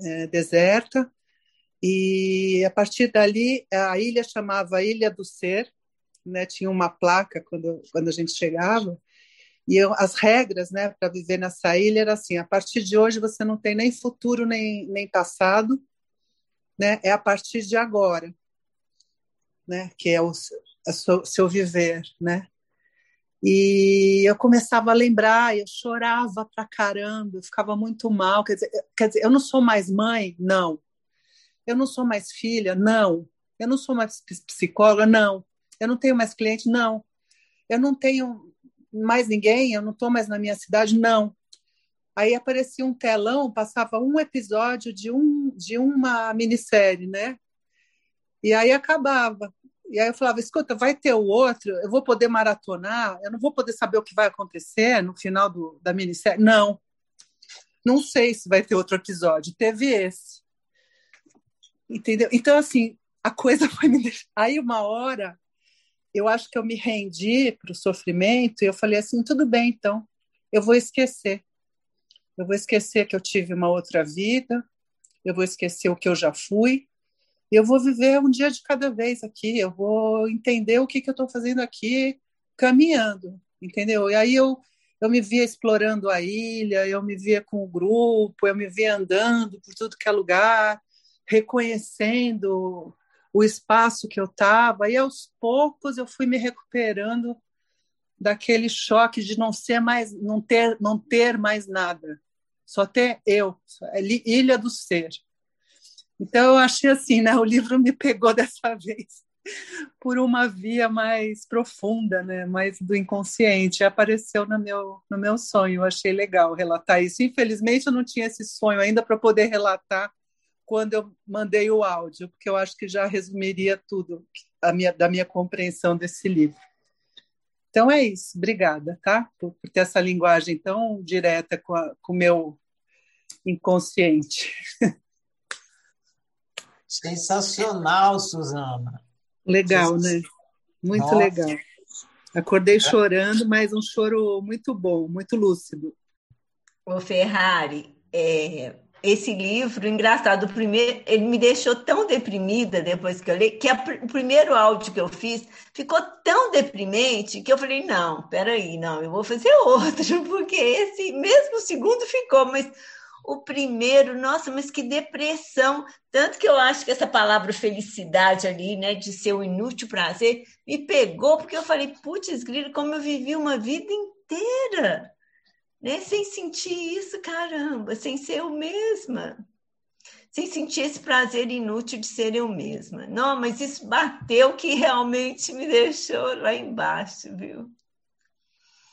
Speaker 13: é, deserta, e a partir dali, a ilha chamava Ilha do Ser, né? tinha uma placa quando, quando a gente chegava, e eu, as regras né, para viver nessa ilha era assim: a partir de hoje você não tem nem futuro nem, nem passado, né? é a partir de agora, né? que é o, é o seu, viver. Né? E eu começava a lembrar, eu chorava pra caramba, eu ficava muito mal. Quer dizer, quer dizer, eu não sou mais mãe? Não. Eu não sou mais filha? Não. Eu não sou mais psicóloga? Não. Eu não tenho mais cliente? Não. Eu não tenho mais ninguém? Eu não estou mais na minha cidade? Não. Aí aparecia um telão, passava um episódio de, um, de uma minissérie, né? E aí acabava. E aí eu falava, escuta, vai ter o outro, eu vou poder maratonar, eu não vou poder saber o que vai acontecer no final do, da minissérie. Não, não sei se vai ter outro episódio. Teve esse. Entendeu? Então, assim, a coisa foi me deixar. Aí, uma hora, eu acho que eu me rendi para o sofrimento e eu falei assim: tudo bem, então, eu vou esquecer. Eu vou esquecer que eu tive uma outra vida, eu vou esquecer o que eu já fui, e eu vou viver um dia de cada vez aqui, eu vou entender o que, que eu estou fazendo aqui caminhando, entendeu? E aí eu, eu me via explorando a ilha, eu me via com o grupo, eu me via andando por tudo que é lugar, reconhecendo o espaço que eu estava, e aos poucos eu fui me recuperando daquele choque de não ser mais, não ter, não ter mais nada, só ter eu, ilha do ser. Então, eu achei assim, né? O livro me pegou dessa vez por uma via mais profunda, né? Mais do inconsciente. Apareceu no meu, no meu sonho. Eu achei legal relatar isso. Infelizmente, eu não tinha esse sonho ainda para poder relatar quando eu mandei o áudio, porque eu acho que já resumiria tudo a minha, da minha compreensão desse livro. Então é isso. Obrigada, tá? Por, por ter essa linguagem tão direta com, a, com o meu inconsciente.
Speaker 1: Sensacional, Suzana.
Speaker 13: Legal, né? Muito Nossa. legal. Acordei chorando, mas um choro muito bom, muito lúcido.
Speaker 11: O Ferrari, é, esse livro, engraçado, o primeiro, ele me deixou tão deprimida depois que eu li, que a, o primeiro áudio que eu fiz ficou tão deprimente que eu falei, não, peraí, não, eu vou fazer outro, porque esse, mesmo segundo ficou, mas o primeiro, nossa, mas que depressão. Tanto que eu acho que essa palavra felicidade ali, né, de ser o inútil prazer, me pegou, porque eu falei, putz, grilo, como eu vivi uma vida inteira, né, sem sentir isso, caramba, sem ser eu mesma. Sem sentir esse prazer inútil de ser eu mesma. Não, mas isso bateu que realmente me deixou lá embaixo, viu?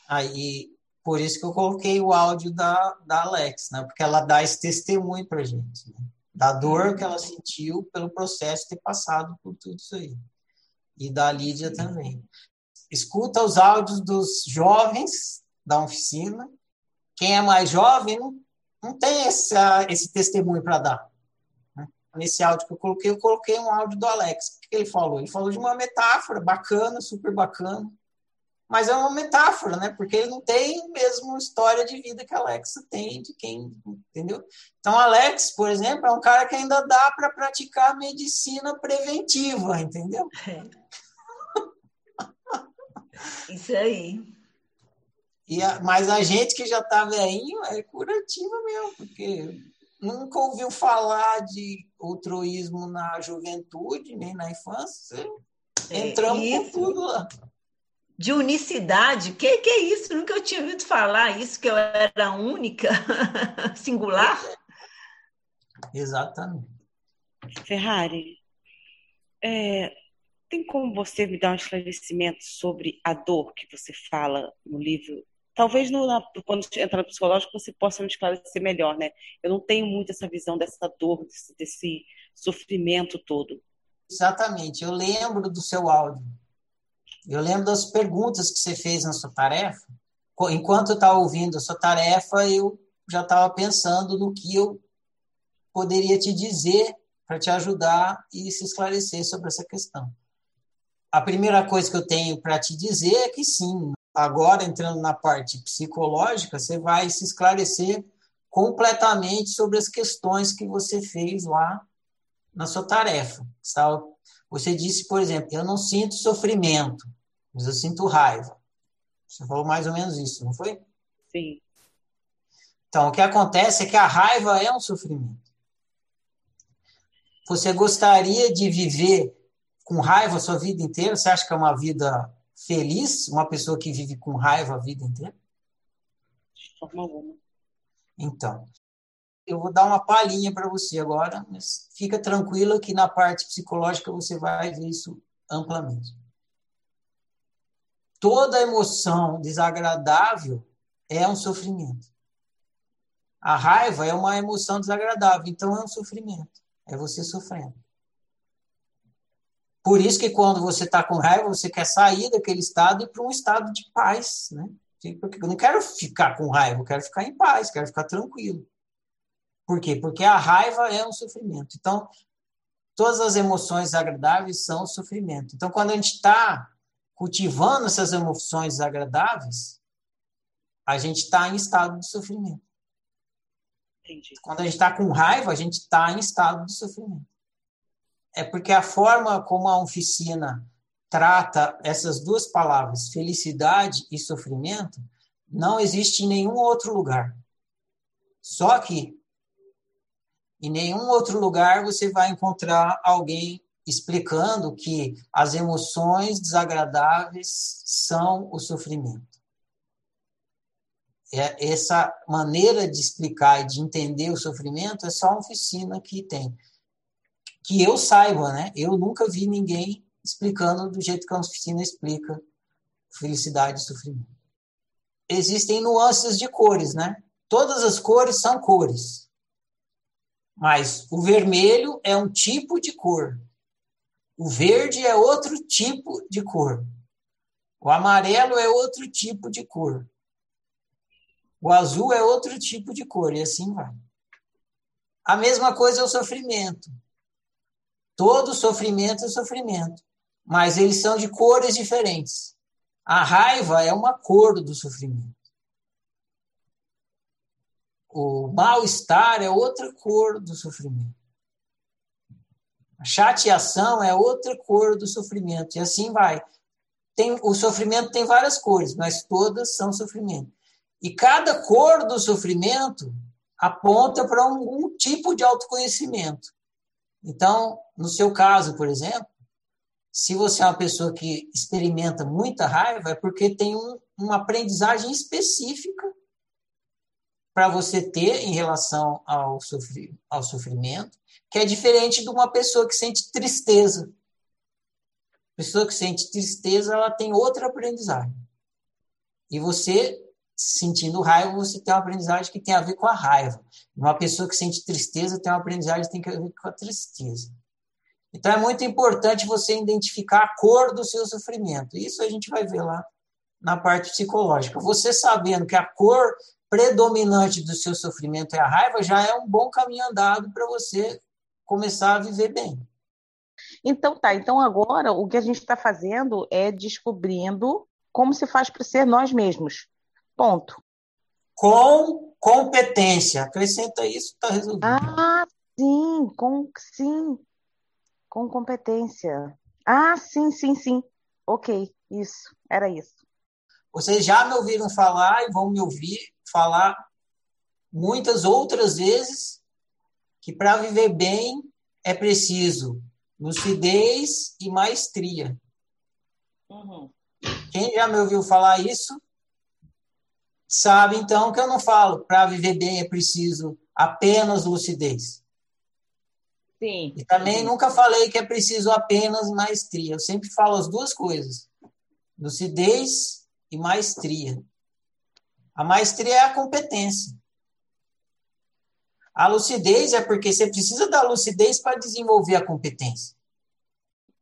Speaker 1: Aí, por isso que eu coloquei o áudio da, da Alex, né? Porque ela dá esse testemunho para gente, né? da dor que ela sentiu pelo processo de ter passado por tudo isso aí. E da Lídia também. Escuta os áudios dos jovens da oficina. Quem é mais jovem não, não tem essa, esse testemunho para dar. Né? Nesse áudio que eu coloquei, eu coloquei um áudio do Alex. O que ele falou? Ele falou de uma metáfora bacana, super bacana, mas é uma metáfora, né? Porque ele não tem mesmo história de vida que a Alexa tem, de quem, entendeu? Então, Alex, por exemplo, é um cara que ainda dá para praticar medicina preventiva, entendeu? É.
Speaker 11: Isso aí.
Speaker 1: E a, mas a gente que já está velhinho é curativa mesmo, porque nunca ouviu falar de altruísmo na juventude, nem na infância. É, entramos é, com tudo lá
Speaker 11: de unicidade. Que que é isso? Nunca eu tinha ouvido falar isso que eu era única, singular.
Speaker 1: Exatamente.
Speaker 4: Ferrari, é, tem como você me dar um esclarecimento sobre a dor que você fala no livro
Speaker 14: talvez no, na, quando entrar no psicológico você possa me esclarecer melhor, né? Eu não tenho muito essa visão dessa dor, desse, desse sofrimento todo.
Speaker 1: Exatamente. Eu lembro do seu áudio. Eu lembro das perguntas que você fez na sua tarefa. Enquanto eu estava ouvindo a sua tarefa, eu já estava pensando no que eu poderia te dizer para te ajudar e se esclarecer sobre essa questão. A primeira coisa que eu tenho para te dizer é que sim, agora entrando na parte psicológica, você vai se esclarecer completamente sobre as questões que você fez lá na sua tarefa. Você disse, por exemplo, eu não sinto sofrimento, mas eu sinto raiva. Você falou mais ou menos isso, não foi?
Speaker 14: Sim.
Speaker 1: Então, o que acontece é que a raiva é um sofrimento. Você gostaria de viver com raiva a sua vida inteira? Você acha que é uma vida feliz, uma pessoa que vive com raiva a vida inteira?
Speaker 14: De forma alguma.
Speaker 1: Então, eu vou dar uma palhinha para você agora, mas fica tranquila que na parte psicológica você vai ver isso amplamente. Toda emoção desagradável é um sofrimento. A raiva é uma emoção desagradável, então é um sofrimento. É você sofrendo. Por isso que quando você está com raiva, você quer sair daquele estado e para um estado de paz, né? Porque eu não quero ficar com raiva, eu quero ficar em paz, quero ficar tranquilo. Por quê? Porque a raiva é um sofrimento. Então, todas as emoções agradáveis são sofrimento. Então, quando a gente está cultivando essas emoções agradáveis, a gente está em estado de sofrimento.
Speaker 14: Entendi.
Speaker 1: Quando a gente está com raiva, a gente está em estado de sofrimento é porque a forma como a oficina trata essas duas palavras, felicidade e sofrimento, não existe em nenhum outro lugar. Só aqui. Em nenhum outro lugar você vai encontrar alguém explicando que as emoções desagradáveis são o sofrimento. É, essa maneira de explicar e de entender o sofrimento é só a oficina que tem que eu saiba, né? Eu nunca vi ninguém explicando do jeito que a oficina explica felicidade e sofrimento. Existem nuances de cores, né? Todas as cores são cores. Mas o vermelho é um tipo de cor. O verde é outro tipo de cor. O amarelo é outro tipo de cor. O azul é outro tipo de cor, e assim vai. A mesma coisa é o sofrimento. Todo sofrimento é sofrimento, mas eles são de cores diferentes. A raiva é uma cor do sofrimento. O mal-estar é outra cor do sofrimento. A chateação é outra cor do sofrimento. E assim vai. Tem, o sofrimento tem várias cores, mas todas são sofrimento. E cada cor do sofrimento aponta para um, um tipo de autoconhecimento. Então, no seu caso, por exemplo, se você é uma pessoa que experimenta muita raiva, é porque tem um, uma aprendizagem específica para você ter em relação ao, ao sofrimento, que é diferente de uma pessoa que sente tristeza. A pessoa que sente tristeza, ela tem outra aprendizagem. E você sentindo raiva, você tem uma aprendizagem que tem a ver com a raiva. Uma pessoa que sente tristeza tem uma aprendizagem que tem a ver com a tristeza. Então é muito importante você identificar a cor do seu sofrimento. Isso a gente vai ver lá na parte psicológica. Você sabendo que a cor predominante do seu sofrimento é a raiva, já é um bom caminho andado para você começar a viver bem.
Speaker 4: Então tá, então agora o que a gente está fazendo é descobrindo como se faz para ser nós mesmos. Ponto.
Speaker 1: Com competência. Acrescenta isso, está resolvido.
Speaker 4: Ah, sim, com sim. Com competência. Ah, sim, sim, sim. Ok, isso, era isso.
Speaker 1: Vocês já me ouviram falar e vão me ouvir falar muitas outras vezes que para viver bem é preciso lucidez e maestria.
Speaker 4: Uhum.
Speaker 1: Quem já me ouviu falar isso sabe então que eu não falo para viver bem é preciso apenas lucidez.
Speaker 4: Sim.
Speaker 1: E também nunca falei que é preciso apenas maestria. Eu sempre falo as duas coisas: lucidez e maestria. A maestria é a competência. A lucidez é porque você precisa da lucidez para desenvolver a competência.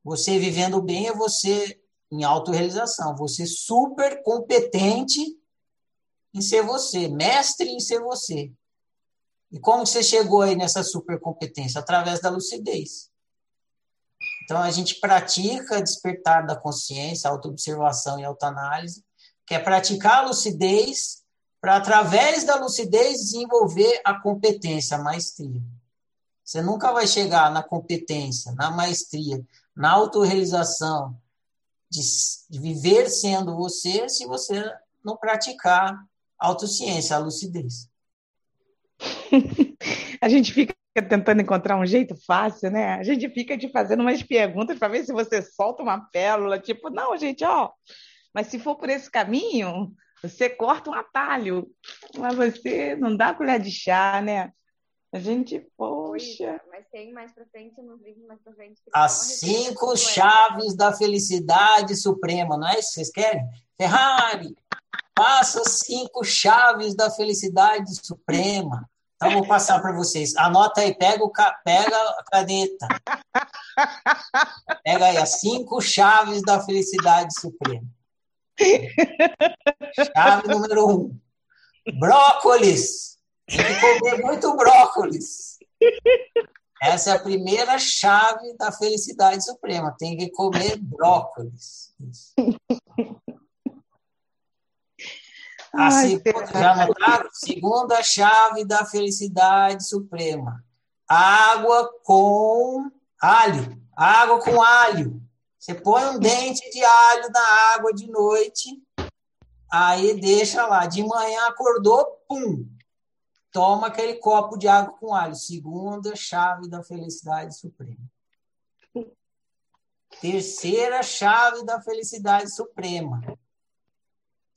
Speaker 1: Você vivendo bem é você em autorrealização, você super competente em ser você, mestre em ser você. E como você chegou aí nessa supercompetência? Através da lucidez. Então, a gente pratica despertar da consciência, autoobservação e autoanálise, que é praticar a lucidez para, através da lucidez, desenvolver a competência, a maestria. Você nunca vai chegar na competência, na maestria, na autorrealização, de, de viver sendo você, se você não praticar autociência, a lucidez.
Speaker 4: a gente fica tentando encontrar um jeito fácil, né? A gente fica te fazendo umas perguntas para ver se você solta uma pérola, tipo, não, gente, ó, mas se for por esse caminho, você corta um atalho, mas você não dá colher de chá, né? A gente, poxa.
Speaker 15: Mas tem mais pra frente, nos livros mais pra frente.
Speaker 1: As cinco chaves da felicidade suprema, não é isso que vocês querem? Ferrari, passa as cinco chaves da felicidade suprema. Então, vou passar para vocês. Anota aí, pega, o, pega a caneta. Pega aí as cinco chaves da felicidade suprema. Chave número um. Brócolis. Tem que comer muito brócolis. Essa é a primeira chave da felicidade suprema. Tem que comer brócolis. Isso. A Ai, já notaram? Segunda chave da felicidade suprema. Água com alho. Água com alho. Você põe um dente de alho na água de noite, aí deixa lá. De manhã acordou, pum, toma aquele copo de água com alho. Segunda chave da felicidade suprema. Terceira chave da felicidade suprema.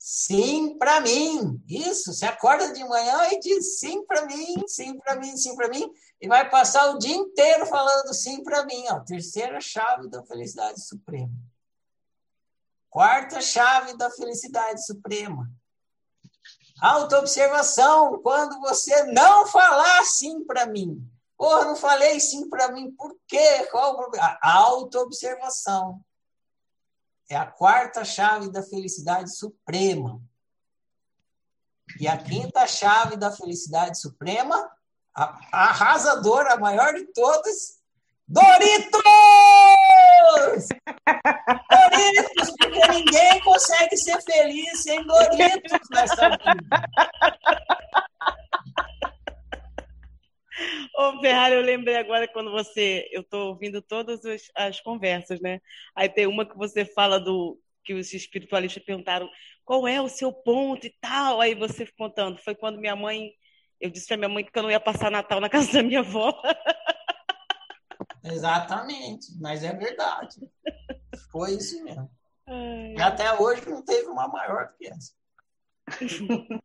Speaker 1: Sim para mim. Isso, você acorda de manhã e diz sim para mim, sim para mim, sim para mim, e vai passar o dia inteiro falando sim para mim. Ó. Terceira chave da felicidade suprema. Quarta chave da felicidade suprema. Autoobservação, quando você não falar sim para mim. Porra, não falei sim para mim, por quê? Qual o problema? Autoobservação. É a quarta chave da felicidade suprema. E a quinta chave da felicidade suprema, a, a arrasadora, a maior de todas, Doritos! Doritos, porque ninguém consegue ser feliz sem Doritos nessa vida.
Speaker 14: Ô, Ferrari, eu lembrei agora quando você. Eu estou ouvindo todas as, as, conversas, né? Aí tem uma que você fala do. que os espiritualistas perguntaram qual é o seu ponto e tal. Aí você contando. Foi quando minha mãe. Eu disse para minha mãe que eu não ia passar Natal na casa da minha avó.
Speaker 1: Exatamente, mas é verdade. Foi isso mesmo. Ai. E até hoje não teve uma maior do que essa.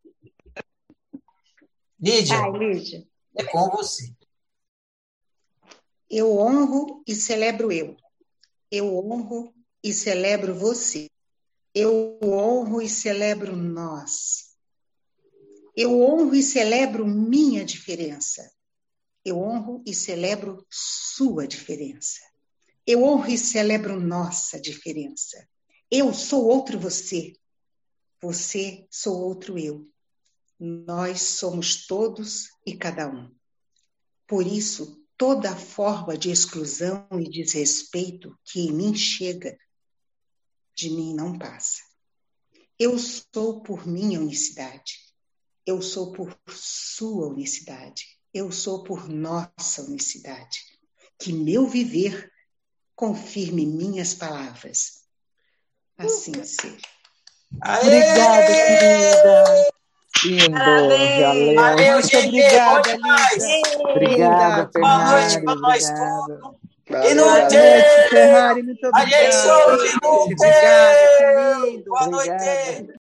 Speaker 1: Lídia.
Speaker 9: Ai, Lídia.
Speaker 1: É com você.
Speaker 9: Eu honro e celebro eu. Eu honro e celebro você. Eu honro e celebro nós. Eu honro e celebro minha diferença. Eu honro e celebro sua diferença. Eu honro e celebro nossa diferença. Eu sou outro você. Você sou outro eu. Nós somos todos e cada um. Por isso, toda forma de exclusão e desrespeito que em mim chega, de mim não passa. Eu sou por minha unicidade. Eu sou por sua unicidade. Eu sou por nossa unicidade. Que meu viver confirme minhas palavras. Assim seja.
Speaker 4: Obrigada, querida.
Speaker 16: Lindo, valeu.
Speaker 1: Valeu,
Speaker 16: Muito
Speaker 1: gente.
Speaker 16: obrigada,
Speaker 1: demais.
Speaker 16: Obrigada,
Speaker 1: Boa noite para nós todos. Inútil!
Speaker 16: valeu. Ferrari, muito
Speaker 1: A gente
Speaker 16: obrigada.
Speaker 1: sou inútil!
Speaker 16: Lindo.
Speaker 1: Boa noite!